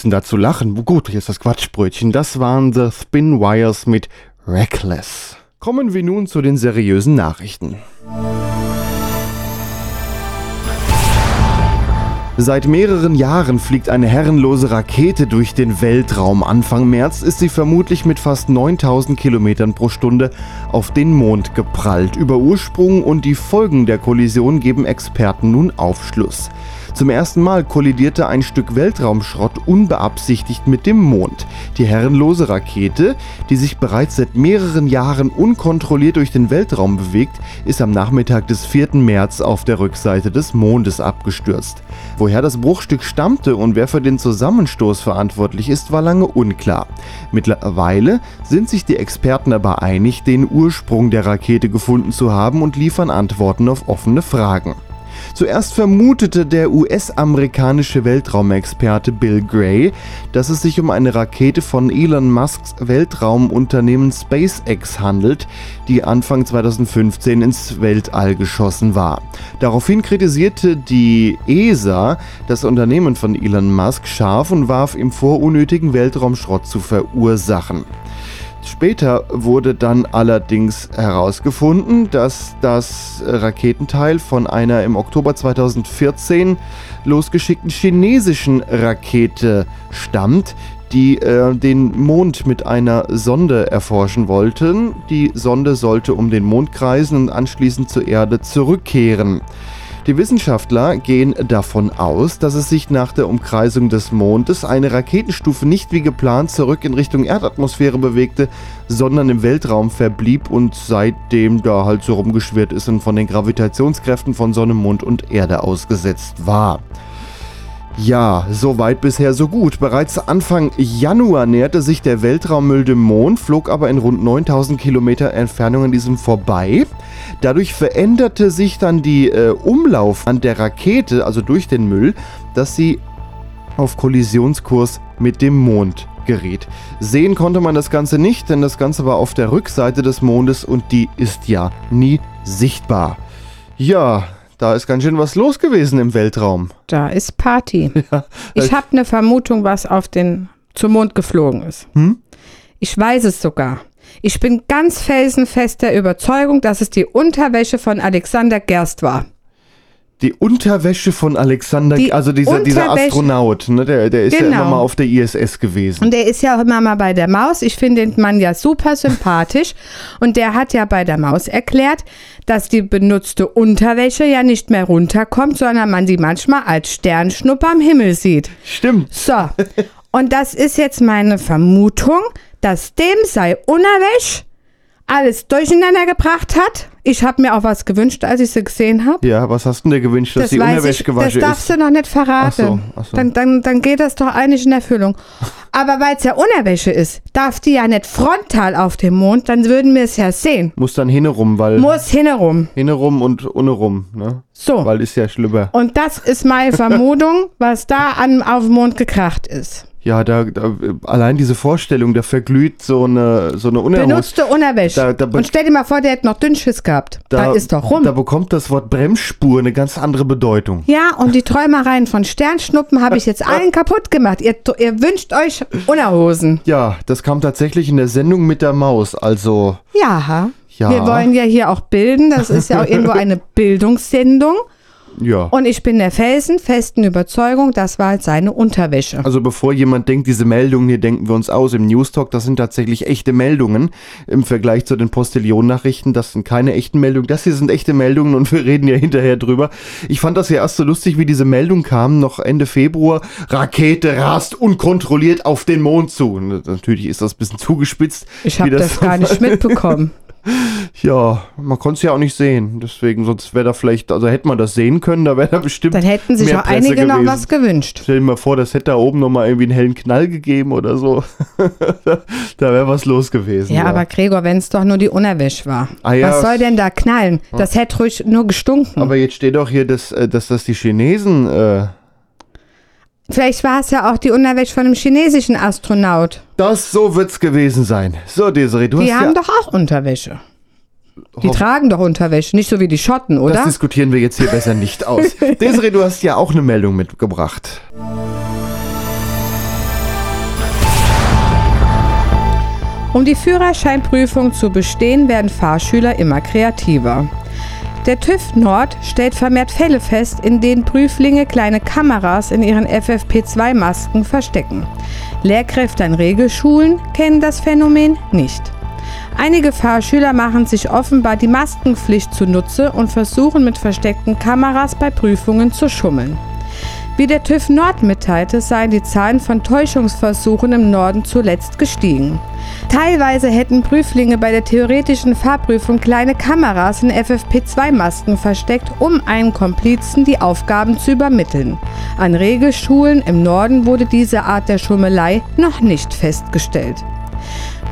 Denn da zu lachen? Gut, hier ist das Quatschbrötchen. Das waren The Spin Wires mit Reckless. Kommen wir nun zu den seriösen Nachrichten. Seit mehreren Jahren fliegt eine herrenlose Rakete durch den Weltraum. Anfang März ist sie vermutlich mit fast 9000 Kilometern pro Stunde auf den Mond geprallt. Über Ursprung und die Folgen der Kollision geben Experten nun Aufschluss. Zum ersten Mal kollidierte ein Stück Weltraumschrott unbeabsichtigt mit dem Mond. Die herrenlose Rakete, die sich bereits seit mehreren Jahren unkontrolliert durch den Weltraum bewegt, ist am Nachmittag des 4. März auf der Rückseite des Mondes abgestürzt. Woher das Bruchstück stammte und wer für den Zusammenstoß verantwortlich ist, war lange unklar. Mittlerweile sind sich die Experten aber einig, den Ursprung der Rakete gefunden zu haben und liefern Antworten auf offene Fragen. Zuerst vermutete der US-amerikanische Weltraumexperte Bill Gray, dass es sich um eine Rakete von Elon Musks Weltraumunternehmen SpaceX handelt, die Anfang 2015 ins Weltall geschossen war. Daraufhin kritisierte die ESA das Unternehmen von Elon Musk scharf und warf ihm vor, unnötigen Weltraumschrott zu verursachen. Später wurde dann allerdings herausgefunden, dass das Raketenteil von einer im Oktober 2014 losgeschickten chinesischen Rakete stammt, die äh, den Mond mit einer Sonde erforschen wollten. Die Sonde sollte um den Mond kreisen und anschließend zur Erde zurückkehren. Die Wissenschaftler gehen davon aus, dass es sich nach der Umkreisung des Mondes eine Raketenstufe nicht wie geplant zurück in Richtung Erdatmosphäre bewegte, sondern im Weltraum verblieb und seitdem da halt so rumgeschwirrt ist und von den Gravitationskräften von Sonne, Mond und Erde ausgesetzt war. Ja, soweit bisher so gut. Bereits Anfang Januar näherte sich der Weltraummüll dem Mond, flog aber in rund 9000 Kilometer Entfernung an diesem vorbei. Dadurch veränderte sich dann die äh, Umlauf an der Rakete, also durch den Müll, dass sie auf Kollisionskurs mit dem Mond geriet. Sehen konnte man das Ganze nicht, denn das Ganze war auf der Rückseite des Mondes und die ist ja nie sichtbar. Ja, da ist ganz schön was los gewesen im Weltraum. Da ist Party. (laughs) Ja, Ich habe eine Vermutung, was auf den zum Mond geflogen ist. Hm? Ich weiß es sogar. Ich bin ganz felsenfest der Überzeugung, dass es die Unterwäsche von Alexander Gerst war. Die Unterwäsche von Alexander, Die also dieser, dieser Astronaut, ne, der, der ist ja Genau. immer mal auf der ISS gewesen. Und der ist ja auch immer mal bei der Maus. Ich finde den Mann ja super sympathisch. Und der hat ja bei der Maus erklärt, dass die benutzte Unterwäsche ja nicht mehr runterkommt, sondern man sie manchmal als Sternschnuppe am Himmel sieht. Stimmt. So. Und das ist jetzt meine Vermutung, dass dem sei Unerwäsch alles durcheinander gebracht hat. Ich habe mir auch was gewünscht, als ich sie gesehen habe. Ja, was hast du denn dir gewünscht, dass die weiß Unterwäsche ich, das gewaschen darfst ist? du noch nicht verraten. Ach so, ach so. Dann, dann, dann geht das doch eigentlich in Erfüllung. (laughs) Aber weil es ja Unterwäsche ist, darf die ja nicht frontal auf dem Mond, dann würden wir es ja sehen. Muss dann hinnerum, weil Muss hinnerum. hinnerum und unnerum, ne? So. Weil ist ja schlimmer. Und das ist meine (laughs) Vermutung, was da an, auf dem Mond gekracht ist. Ja, da, da allein diese Vorstellung, da verglüht so eine so eine Unerhos. Benutzte Unterwäsche. Da- da be- Und stell dir mal vor, der hätte noch Dünnschiss gehabt. Da, ist doch rum. Da bekommt das Wort Bremsspur eine ganz andere Bedeutung. ja, und die Träumereien von Sternschnuppen habe ich jetzt allen kaputt gemacht. Ihr, ihr wünscht euch Unterhosen. Ja, das kam tatsächlich in der Sendung mit der Maus. Also, Ja. Ja. Wir wollen ja hier auch bilden. Das ist ja auch irgendwo eine (laughs) Bildungssendung. Ja. Und ich bin der felsenfesten Überzeugung, das war halt seine Unterwäsche. Also bevor jemand denkt, diese Meldungen hier denken wir uns aus im Newstalk, das sind tatsächlich echte Meldungen im Vergleich zu den Postillon-Nachrichten. Das sind keine echten Meldungen. Das hier sind echte Meldungen und (laughs) wir reden ja hinterher drüber. Ich fand das ja erst so lustig, wie diese Meldung kam, noch Ende Februar. Rakete rast unkontrolliert auf den Mond zu. Und natürlich ist das ein bisschen zugespitzt. Ich habe das gar nicht (laughs) mitbekommen. Ja, man konnte es ja auch nicht sehen. Deswegen, sonst wäre da vielleicht, also hätte man das sehen können, da wäre da bestimmt. Dann hätten sich auch einige noch gewesen. was gewünscht. Stell dir mal vor, das hätte da oben nochmal irgendwie einen hellen Knall gegeben oder so. (laughs) da wäre was los gewesen. Ja, aber Gregor, wenn es doch nur die Unterwäsche war. Ah ja, was soll denn da knallen? Das hätte ruhig nur gestunken. Aber jetzt steht doch hier, dass, äh, dass das die Chinesen. Äh, Vielleicht war es ja auch die Unterwäsche von einem chinesischen Astronaut. das so wird's gewesen sein. So, Desiree, du Die hast haben ja. doch auch Unterwäsche. Die hoff- tragen doch Unterwäsche, nicht so wie die Schotten, das oder? diskutieren wir jetzt hier besser nicht (laughs) aus. Desiree, du hast ja auch eine Meldung mitgebracht. Um die Führerscheinprüfung zu bestehen, werden Fahrschüler immer kreativer. Der TÜV Nord stellt vermehrt Fälle fest, in denen Prüflinge kleine Kameras in ihren FFP2-Masken verstecken. Lehrkräfte an Regelschulen kennen das Phänomen nicht. Einige Fahrschüler machen sich offenbar die Maskenpflicht zunutze und versuchen mit versteckten Kameras bei Prüfungen zu schummeln. Wie der TÜV Nord mitteilte, seien die Zahlen von Täuschungsversuchen im Norden zuletzt gestiegen. Teilweise hätten Prüflinge bei der theoretischen Fahrprüfung kleine Kameras in FFP2-Masken versteckt, um einem Komplizen die Aufgaben zu übermitteln. An Regelschulen im Norden wurde diese Art der Schummelei noch nicht festgestellt.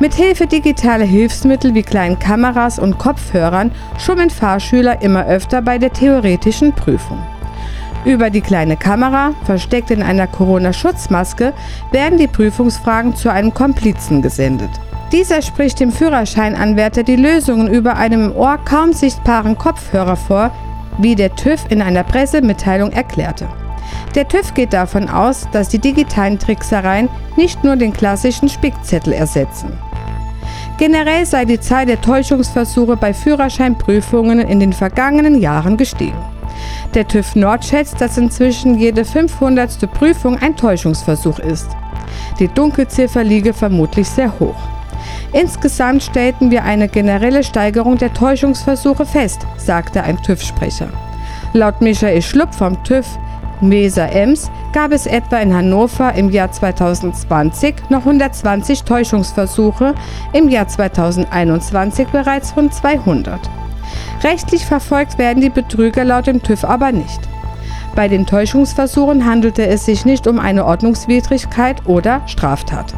Mithilfe digitaler Hilfsmittel wie kleinen Kameras und Kopfhörern schummeln Fahrschüler immer öfter bei der theoretischen Prüfung. Über die kleine Kamera, versteckt in einer Corona-Schutzmaske, werden die Prüfungsfragen zu einem Komplizen gesendet. Dieser spricht dem Führerscheinanwärter die Lösungen über einem im Ohr kaum sichtbaren Kopfhörer vor, wie der TÜV in einer Pressemitteilung erklärte. Der TÜV geht davon aus, dass die digitalen Tricksereien nicht nur den klassischen Spickzettel ersetzen. Generell sei die Zahl der Täuschungsversuche bei Führerscheinprüfungen in den vergangenen Jahren gestiegen. Der TÜV Nord schätzt, dass inzwischen jede 500. Prüfung ein Täuschungsversuch ist. Die Dunkelziffer liege vermutlich sehr hoch. Insgesamt stellten wir eine generelle Steigerung der Täuschungsversuche fest, sagte ein TÜV-Sprecher. Laut Michael Schlupp vom TÜV Weser-Ems gab es etwa in Hannover im Jahr 2020 noch 120 Täuschungsversuche, im Jahr 2021 bereits rund 200. Rechtlich verfolgt werden die Betrüger laut dem TÜV aber nicht. Bei den Täuschungsversuchen handelte es sich nicht um eine Ordnungswidrigkeit oder Straftat.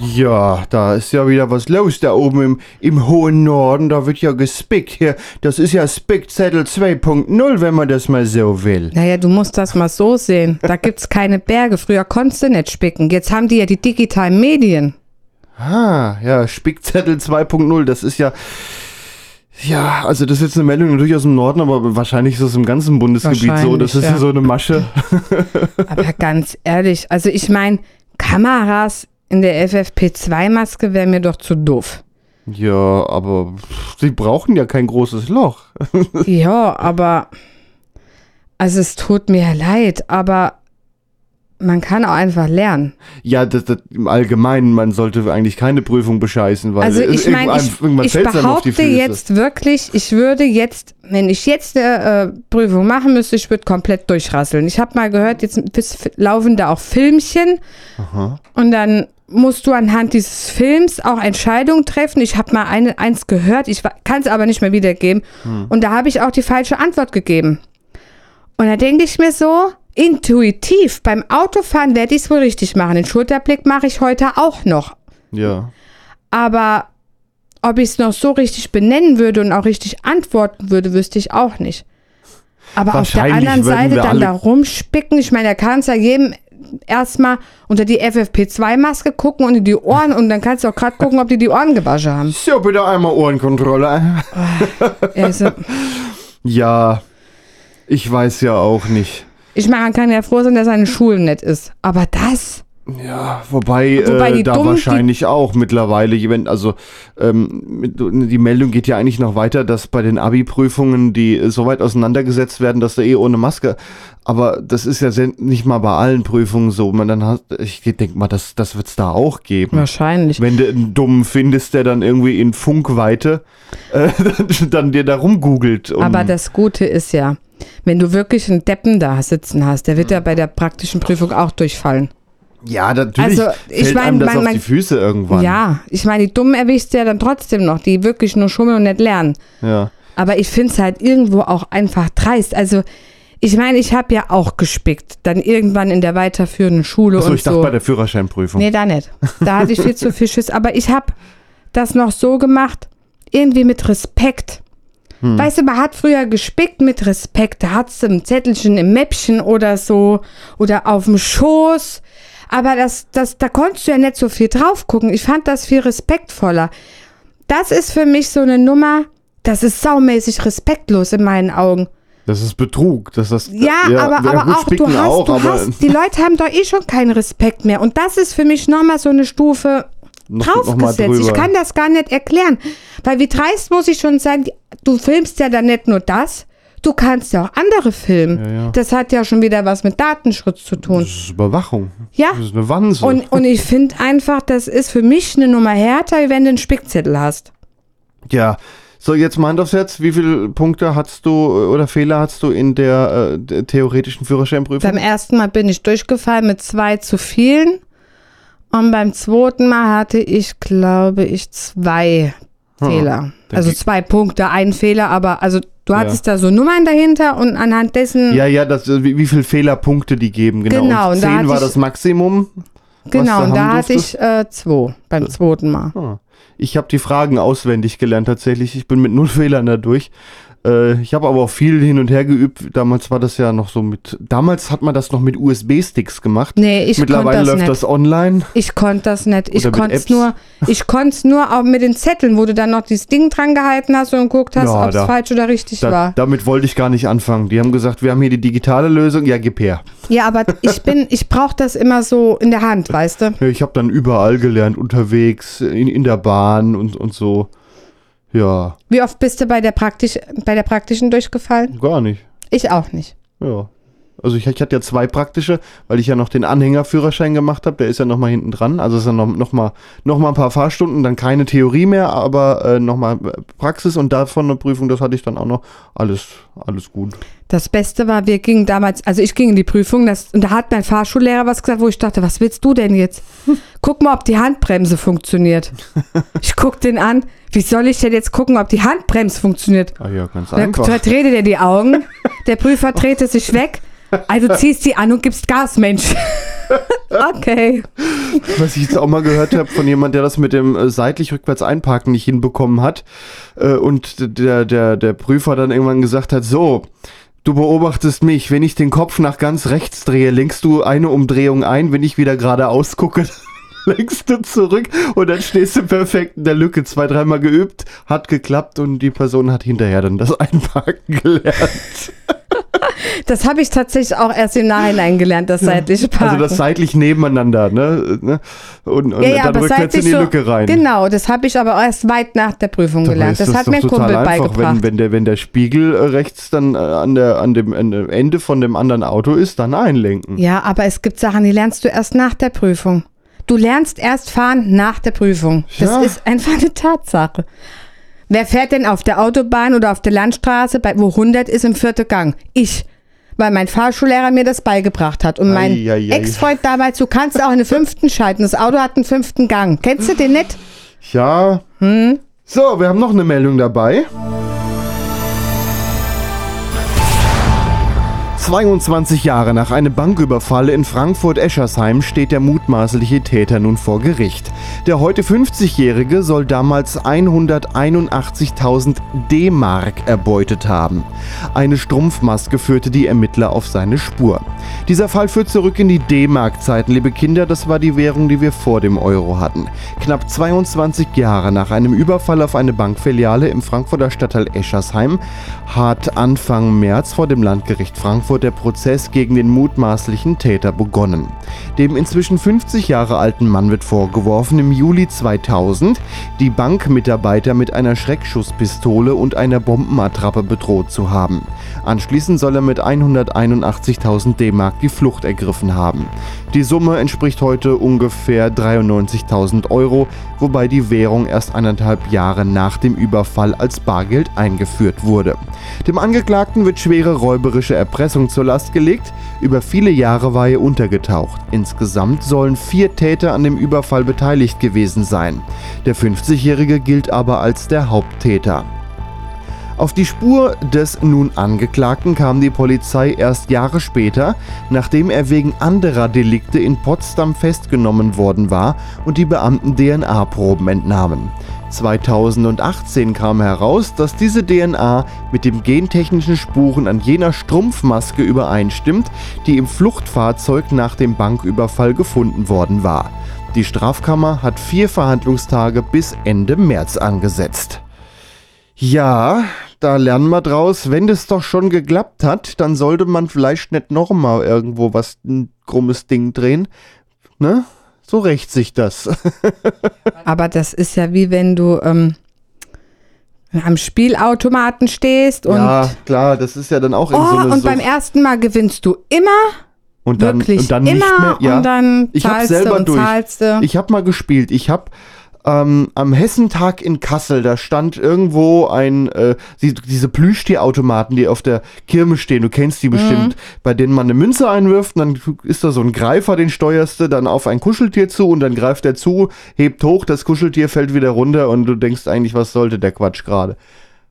Ja, da ist ja wieder was los da oben im, im hohen Norden. Da wird ja gespickt hier. Das ist ja Spickzettel 2.0, wenn man das mal so will. Naja, du musst das mal so sehen. Da gibt's keine Berge. Früher konntest du nicht spicken. Jetzt haben die ja die digitalen Medien. Ah, ja, Spickzettel 2.0, das ist ja. Ja, also das ist jetzt eine Meldung natürlich aus dem Norden, aber wahrscheinlich ist das im ganzen Bundesgebiet so. Das ist ja so eine Masche. (laughs) Aber ganz ehrlich, also ich meine, Kameras in der FFP2-Maske wäre mir doch zu doof. Ja, aber sie brauchen ja kein großes Loch. (laughs) Ja, aber also es tut mir leid, aber man kann auch einfach lernen. Ja, das, das, im Allgemeinen, man sollte eigentlich keine Prüfung bescheißen, weil Also ich meine, irgendwann, ich, irgendwann ich behaupte jetzt wirklich, ich würde jetzt, wenn ich jetzt eine äh, Prüfung machen müsste, ich würde komplett durchrasseln. Ich habe mal gehört, jetzt laufen da auch Filmchen und dann musst du anhand dieses Films auch Entscheidungen treffen. Ich habe mal eine, eins gehört, ich kann es aber nicht mehr wiedergeben und da habe ich auch die falsche Antwort gegeben. Und da denke ich mir so, intuitiv, beim Autofahren werde ich es wohl richtig machen. Den Schulterblick mache ich heute auch noch. Ja. Aber ob ich es noch so richtig benennen würde und auch richtig antworten würde, wüsste ich auch nicht. Aber auf der anderen Seite dann da rumspicken, ich meine, da kannst du ja jedem erstmal unter die FFP2-Maske gucken und in die Ohren und dann kannst du auch gerade (laughs) gucken, ob die die Ohren gewaschen haben. So, bitte einmal Ohrenkontrolle. Also, (laughs) Ja, ich weiß ja auch nicht. Ich meine, man kann ja froh sein, dass seine Schule nett ist. Aber das, Ja, wobei, Wobei äh, da die- wahrscheinlich auch mittlerweile, wenn, also ähm, mit, die Meldung geht ja eigentlich noch weiter, dass bei den Abi-Prüfungen die äh, so weit auseinandergesetzt werden, dass da eh ohne Maske. Aber das ist ja nicht mal bei allen Prüfungen so. Man dann hat, ich denke mal, das, das wird's da auch geben. wahrscheinlich. Wenn du einen Dummen findest, der dann irgendwie in Funkweite äh, (laughs) dann, dann dir da rumgoogelt. Aber das Gute ist ja, wenn du wirklich einen Deppen da sitzen hast, der wird ja bei der praktischen Prüfung auch durchfallen. Ja, natürlich Also, ich fällt mein, einem das man- auf die Füße irgendwann. Ja, ich meine, die Dummen erwischst du ja dann trotzdem noch, die wirklich nur schummeln und nicht lernen. ja. Aber ich finde es halt irgendwo auch einfach dreist. Also, ich meine, ich habe ja auch gespickt, dann irgendwann in der weiterführenden Schule Achso, und ich dachte so. bei der Führerscheinprüfung. nee, da nicht. Da hatte ich viel zu viel Schiss. Aber ich habe das noch so gemacht, irgendwie mit Respekt. Hm. Weißt du, man hat früher gespickt mit Respekt. Da hat's ein Zettelchen im Mäppchen oder so oder auf dem Schoß. Aber das, das, da konntest du ja nicht so viel drauf gucken. Ich fand das viel respektvoller. Das ist für mich so eine Nummer, Das ist saumäßig respektlos in meinen Augen. Das ist Betrug. Das ist, Ja, aber, ja, aber gut, auch, du hast, auch, du aber hast, die Leute haben doch eh schon keinen Respekt mehr. Und das ist für mich nochmal so eine Stufe noch, noch draufgesetzt. Ich drüber. kann das gar nicht erklären. Weil wie dreist muss ich schon sein, die- du filmst ja dann nicht nur das, du kannst ja auch andere filmen. Ja, ja. Das hat ja schon wieder was mit Datenschutz zu tun. Das ist Überwachung. Ja. Das ist eine Wanze. Und, und ich finde einfach, das ist für mich eine Nummer härter, wenn du einen Spickzettel hast. ja. So, jetzt mal Hand aufs Herz. Wie viele Punkte hast du äh, oder Fehler hast du in der, äh, der theoretischen Führerscheinprüfung? Beim ersten Mal bin ich durchgefallen mit zwei zu vielen. Und beim zweiten Mal hatte ich, glaube ich, zwei Fehler. dann Also zwei Punkte, ein Fehler, aber also du hattest da so Nummern dahinter und anhand dessen, Ja, ja, das, wie, wie viele Fehlerpunkte die geben, genau. Genau, und und da 10 hatte war das Maximum. genau, und da hatte ich äh, zwei beim zweiten Mal. Ah. Ich habe die Fragen auswendig gelernt tatsächlich. Ich bin mit null Fehlern da durch. Äh, ich habe aber auch viel hin und her geübt. Damals war das ja noch so mit. Damals hat man das noch mit USB-Sticks gemacht. Nee, ich konnte Mittlerweile das läuft nicht. das online. Ich konnte das nicht. Ich konnte es nur, ich konnte es nur auch mit den Zetteln, wo du dann noch dieses Ding dran gehalten hast und geguckt hast, Ja, ob es falsch oder richtig Da, war. damit wollte ich gar nicht anfangen. Die haben gesagt, wir haben hier die digitale Lösung. Ja, gib her. Ja, aber (laughs) ich bin, ich brauche das immer so in der Hand, weißt du? Ich habe dann überall gelernt, unterwegs, in, in der Bahn und, und so. Ja, Wie oft bist du bei der, praktisch, bei der praktischen durchgefallen? gar nicht. Ich auch nicht. Ja. Also ich, ich hatte ja zwei praktische, weil ich ja noch den Anhängerführerschein gemacht habe. Der ist ja noch mal hinten dran. Also es ist ja noch, noch, mal, noch mal ein paar Fahrstunden, dann keine Theorie mehr, aber äh, noch mal Praxis und davon eine Prüfung, das hatte ich dann auch noch. Alles, alles gut. Das Beste war, wir gingen damals, also ich ging in die Prüfung das, und da hat mein Fahrschullehrer was gesagt, wo ich dachte, was willst du denn jetzt? (laughs) Guck mal, ob die Handbremse funktioniert. (laughs) Ich guck den an, wie soll ich denn jetzt gucken, ob die Handbremse funktioniert? Ah ja, ganz Dann einfach. verdreht er die Augen, der Prüfer (laughs) dreht sich weg. Also ziehst die an und gibst Gas, Mensch. (laughs) okay. Was ich jetzt auch mal gehört habe von jemand, der das mit dem äh, seitlich rückwärts einparken nicht hinbekommen hat äh, und der, der, der Prüfer dann irgendwann gesagt hat, so, du beobachtest mich, wenn ich den Kopf nach ganz rechts drehe, lenkst du eine Umdrehung ein, wenn ich wieder geradeaus gucke, (laughs) lenkst du zurück und dann stehst du perfekt in der Lücke. Zwei, dreimal geübt, hat geklappt und die Person hat hinterher dann das Einparken gelernt. (laughs) Das habe ich tatsächlich auch erst im Nachhinein gelernt, das seitliche Parken. Also das seitlich nebeneinander, ne? ne? Und, und ja, ja, dann rückwärts in die so, Lücke rein. Genau, das habe ich aber erst weit nach der Prüfung Dabei gelernt. ist Das, hat mir ein Kumpel einfach, beigebracht. Wenn, wenn, der, wenn der Spiegel äh, rechts dann äh, an, der, an, dem, Ende von dem anderen Auto ist, dann einlenken. Ja, aber es gibt Sachen, die lernst du erst nach der Prüfung. Du lernst erst fahren nach der Prüfung. Das Ja. ist einfach eine Tatsache. Wer fährt denn auf der Autobahn oder auf der Landstraße, bei, wo 100 ist im vierten Gang? Ich. Weil mein Fahrschullehrer mir das beigebracht hat. Und mein Ei, ei, ei. Ex-Freund damals, du kannst auch in den fünften schalten. Das Auto hat einen fünften Gang. Kennst du den nicht? Ja. Hm? So, wir haben noch eine Meldung dabei. 22 Jahre nach einem Banküberfall in Frankfurt-Eschersheim steht der mutmaßliche Täter nun vor Gericht. Der heute 50-Jährige soll damals 181.000 D-Mark erbeutet haben. Eine Strumpfmaske führte die Ermittler auf seine Spur. Dieser Fall führt zurück in die D-Mark-Zeiten, liebe Kinder, das war die Währung, die wir vor dem Euro hatten. Knapp 22 Jahre nach einem Überfall auf eine Bankfiliale im Frankfurter Stadtteil Eschersheim hat Anfang März vor dem Landgericht Frankfurt der Prozess gegen den mutmaßlichen Täter begonnen. Dem inzwischen 50 Jahre alten Mann wird vorgeworfen, im Juli 2000 die Bankmitarbeiter mit einer Schreckschusspistole und einer Bombenattrappe bedroht zu haben. Anschließend soll er mit 181.000 D-Mark die Flucht ergriffen haben. Die Summe entspricht heute ungefähr 93.000 Euro, wobei die Währung erst eineinhalb Jahre nach dem Überfall als Bargeld eingeführt wurde. Dem Angeklagten wird schwere räuberische Erpressung zur Last gelegt. Über viele Jahre war er untergetaucht. Insgesamt sollen vier Täter an dem Überfall beteiligt gewesen sein. Der 50-Jährige gilt aber als der Haupttäter. Auf die Spur des nun Angeklagten kam die Polizei erst Jahre später, nachdem er wegen anderer Delikte in Potsdam festgenommen worden war und die Beamten DNA-Proben entnahmen. 2018 kam heraus, dass diese DNA mit dem gentechnischen Spuren an jener Strumpfmaske übereinstimmt, die im Fluchtfahrzeug nach dem Banküberfall gefunden worden war. Die Strafkammer hat vier Verhandlungstage bis Ende März angesetzt. Ja, da lernen wir draus, wenn das doch schon geklappt hat, dann sollte man vielleicht nicht nochmal irgendwo was, ein krummes Ding drehen. Ne? So rächt sich das. (laughs) Aber das ist ja wie wenn du ähm, am Spielautomaten stehst und, ja, klar, das ist ja dann auch in oh, so eine und beim Sucht. ersten Mal gewinnst du immer, und dann, wirklich und dann immer nicht mehr. Ja. und dann ich zahlst du selber und durch. zahlst du. Ich habe mal gespielt. Ich habe ähm, am Hessentag in Kassel, da stand irgendwo ein, äh, die, diese Plüschtierautomaten, die auf der Kirmes stehen, du kennst die bestimmt, bei denen man eine Münze einwirft und dann ist da so ein Greifer, den steuerst du dann auf ein Kuscheltier zu und dann greift er zu, hebt hoch, das Kuscheltier fällt wieder runter und du denkst eigentlich, was sollte der Quatsch gerade?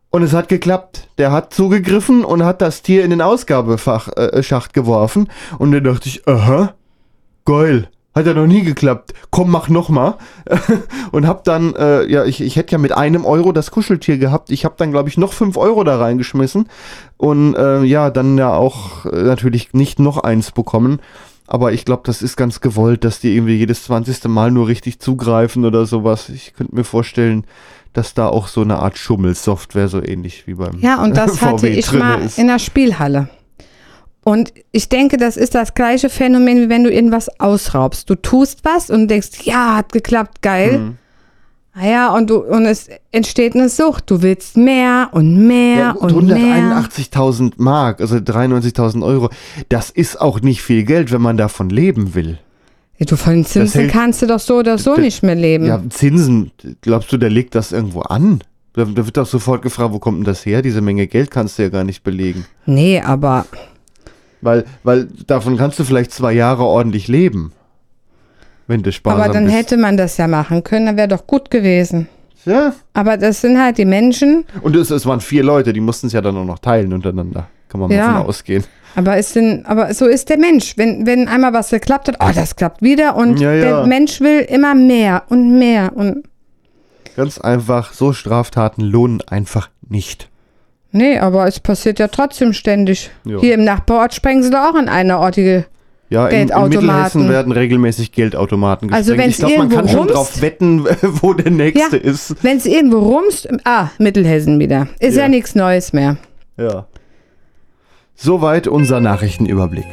Und es hat geklappt. Der hat zugegriffen und hat das Tier in den Ausgabefach äh, geworfen. Und dann dachte ich, aha, geil. Hat ja noch nie geklappt. Komm, mach noch mal. (laughs) und hab dann, äh, ja, ich, ich hätte ja mit einem Euro das Kuscheltier gehabt. Ich hab dann, glaube ich, noch fünf Euro da reingeschmissen. Und äh, ja, dann ja auch äh, natürlich nicht noch eins bekommen. Aber ich glaube, das ist ganz gewollt, dass die irgendwie jedes 20. Mal nur richtig zugreifen oder sowas. Ich könnte mir vorstellen, dass da auch so eine Art Schummelsoftware so ähnlich wie beim Ja, und (laughs) das hatte VW ich drinne mal ist. in der Spielhalle. Und ich denke, das ist das gleiche Phänomen, wie wenn du irgendwas ausraubst. Du tust was und denkst, ja, hat geklappt, geil. Mhm. Naja, und, du, und es entsteht eine Sucht. Du willst mehr und mehr Ja, und gut, mehr. 181.000 Mark, also 93.000 Euro, das ist auch nicht viel Geld, wenn man davon leben will. Ja, du von den Zinsen hält- kannst du doch so oder so das- nicht mehr leben. Ja, Zinsen, glaubst du, der legt das irgendwo an? Da, da wird doch sofort gefragt, wo kommt denn das her? Diese Menge Geld kannst du ja gar nicht belegen. Nee, aber Weil, weil davon kannst du vielleicht zwei Jahre ordentlich leben. Wenn du sparsam Aber dann bist. hätte man das ja machen können, dann wäre doch gut gewesen. Ja, Aber das sind halt die Menschen, und es, es waren vier Leute, die mussten es ja dann auch noch teilen untereinander. Kann man mal Ja. von ausgehen. aber es sind, aber so ist der Mensch. Wenn, wenn einmal was geklappt hat, oh, das klappt wieder und Ja, ja. der Mensch will immer mehr und mehr und Ganz einfach, so Straftaten lohnen einfach nicht. Nee, aber es passiert ja trotzdem ständig. Ja. Hier im Nachbarort sprengen sie da auch in eine ortige. Ja, in, in Geldautomaten. Mittelhessen werden regelmäßig Geldautomaten Also gesprengt. wenn's ich glaube, man kann irgendwo schon rumst- drauf wetten, (laughs) wo der nächste Ja. ist. Wenn es irgendwo rumst, ah, Mittelhessen wieder. Ist ja, Ja. nichts Neues mehr. Ja. Soweit unser Nachrichtenüberblick.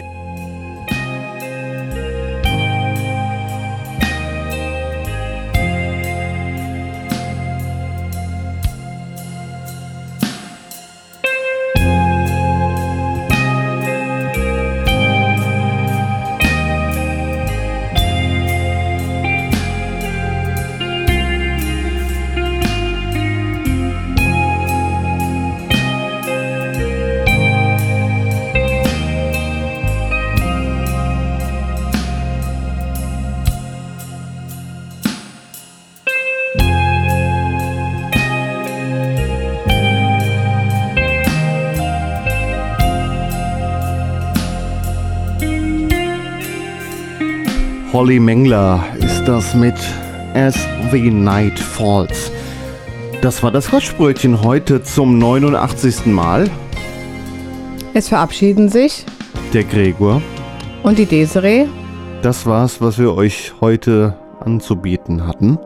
Holly Mengler ist das mit As the Night Falls. Das war das Quatschbrötchen heute zum 89. Mal. Es verabschieden sich Der Gregor. und die Desiree. Das war's, was wir euch heute anzubieten hatten.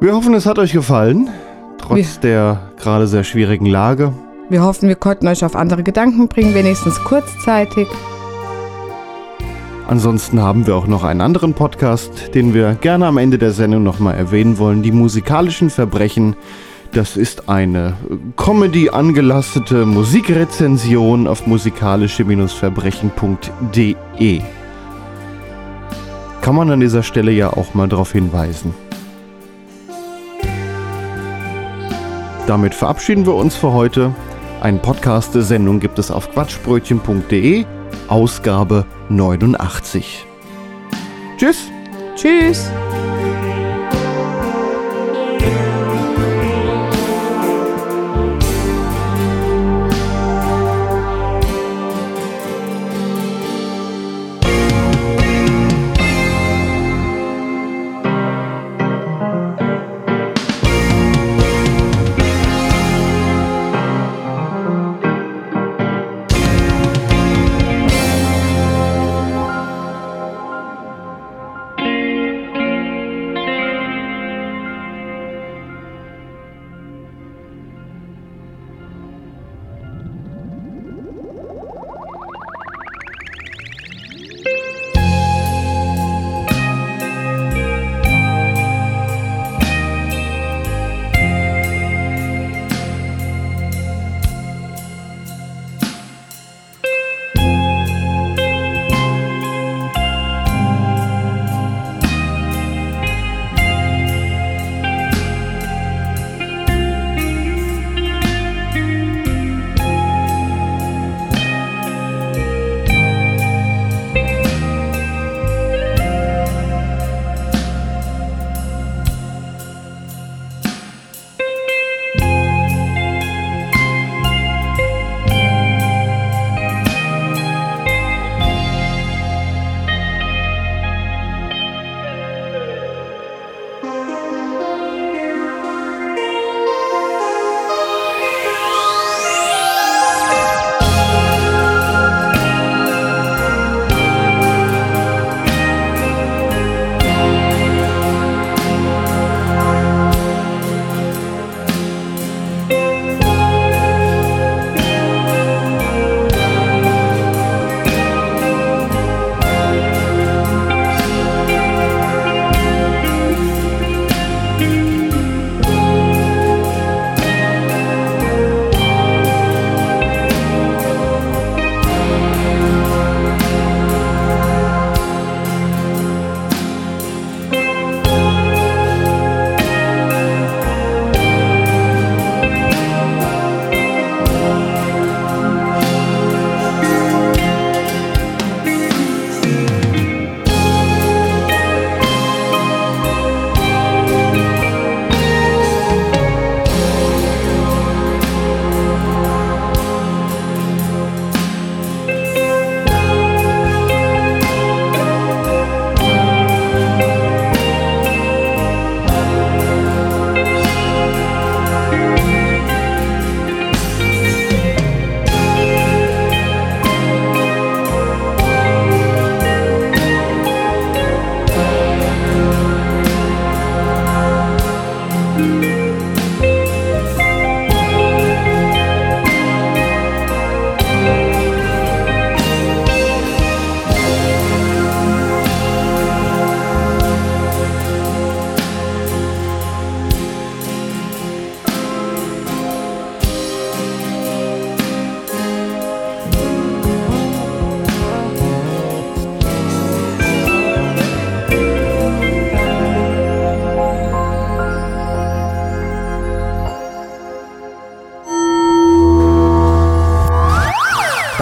Wir hoffen, es hat euch gefallen, trotz der gerade sehr schwierigen Lage. Wir hoffen, wir konnten euch auf andere Gedanken bringen, wenigstens kurzzeitig. Ansonsten haben wir auch noch einen anderen Podcast, den wir gerne am Ende der Sendung nochmal erwähnen wollen. Die musikalischen Verbrechen. Das ist eine Comedy angelastete Musikrezension auf musikalische-verbrechen.de. Kann man an dieser Stelle ja auch mal darauf hinweisen. Damit verabschieden wir uns für heute. Ein Podcast der Sendung gibt es auf quatschbrötchen.de, Ausgabe 89. Tschüss! Tschüss!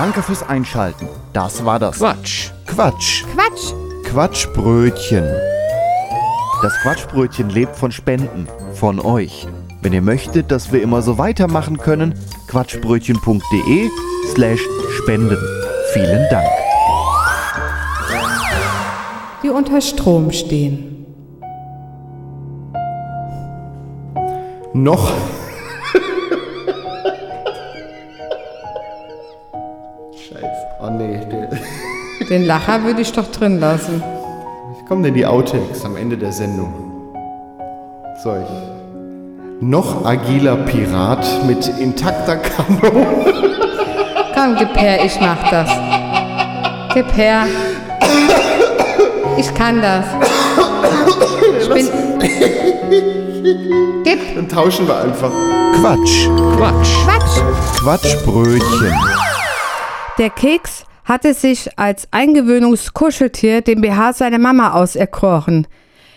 Danke fürs Einschalten. Das war das Quatsch. Quatsch. Quatsch! Quatschbrötchen. Das Quatschbrötchen lebt von Spenden, von euch. Wenn ihr möchtet, dass wir immer so weitermachen können, quatschbrötchen.de slash spenden. Vielen Dank. Die unter Strom stehen. Noch. Den Lacher würde ich doch drin lassen. Wie kommen denn die Outtakes am Ende der Sendung? Soll ich? Noch agiler Pirat mit intakter Kano. Komm, gib her, ich mach das. Gib her. Ich kann das. Ich bin. Gib. Dann tauschen wir einfach. Quatsch. Quatsch. Quatsch. Quatschbrötchen. Der Keks hatte sich als Eingewöhnungskuscheltier den BH seiner Mama auserkoren.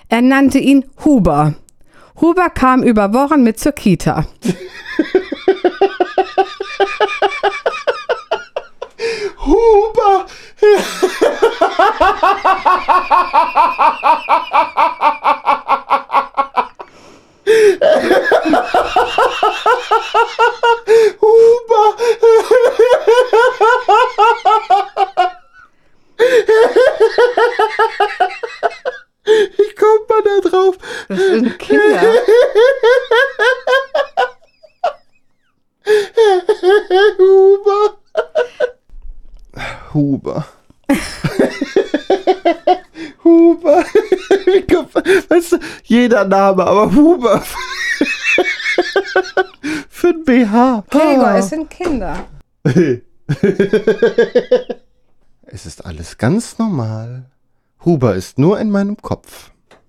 Er nannte ihn Huber. Huber kam über Wochen mit zur Kita. (laughs) Huber. (laughs) (laughs) Huber. Wie kommt man da drauf? Das sind Kinder. Huber. Huber. Huber. (laughs) Weißt du, jeder Name, aber Huber. (laughs) Für ein BH. Gregor, es sind Kinder. (laughs) Es ist alles ganz normal. Huber ist nur in meinem Kopf.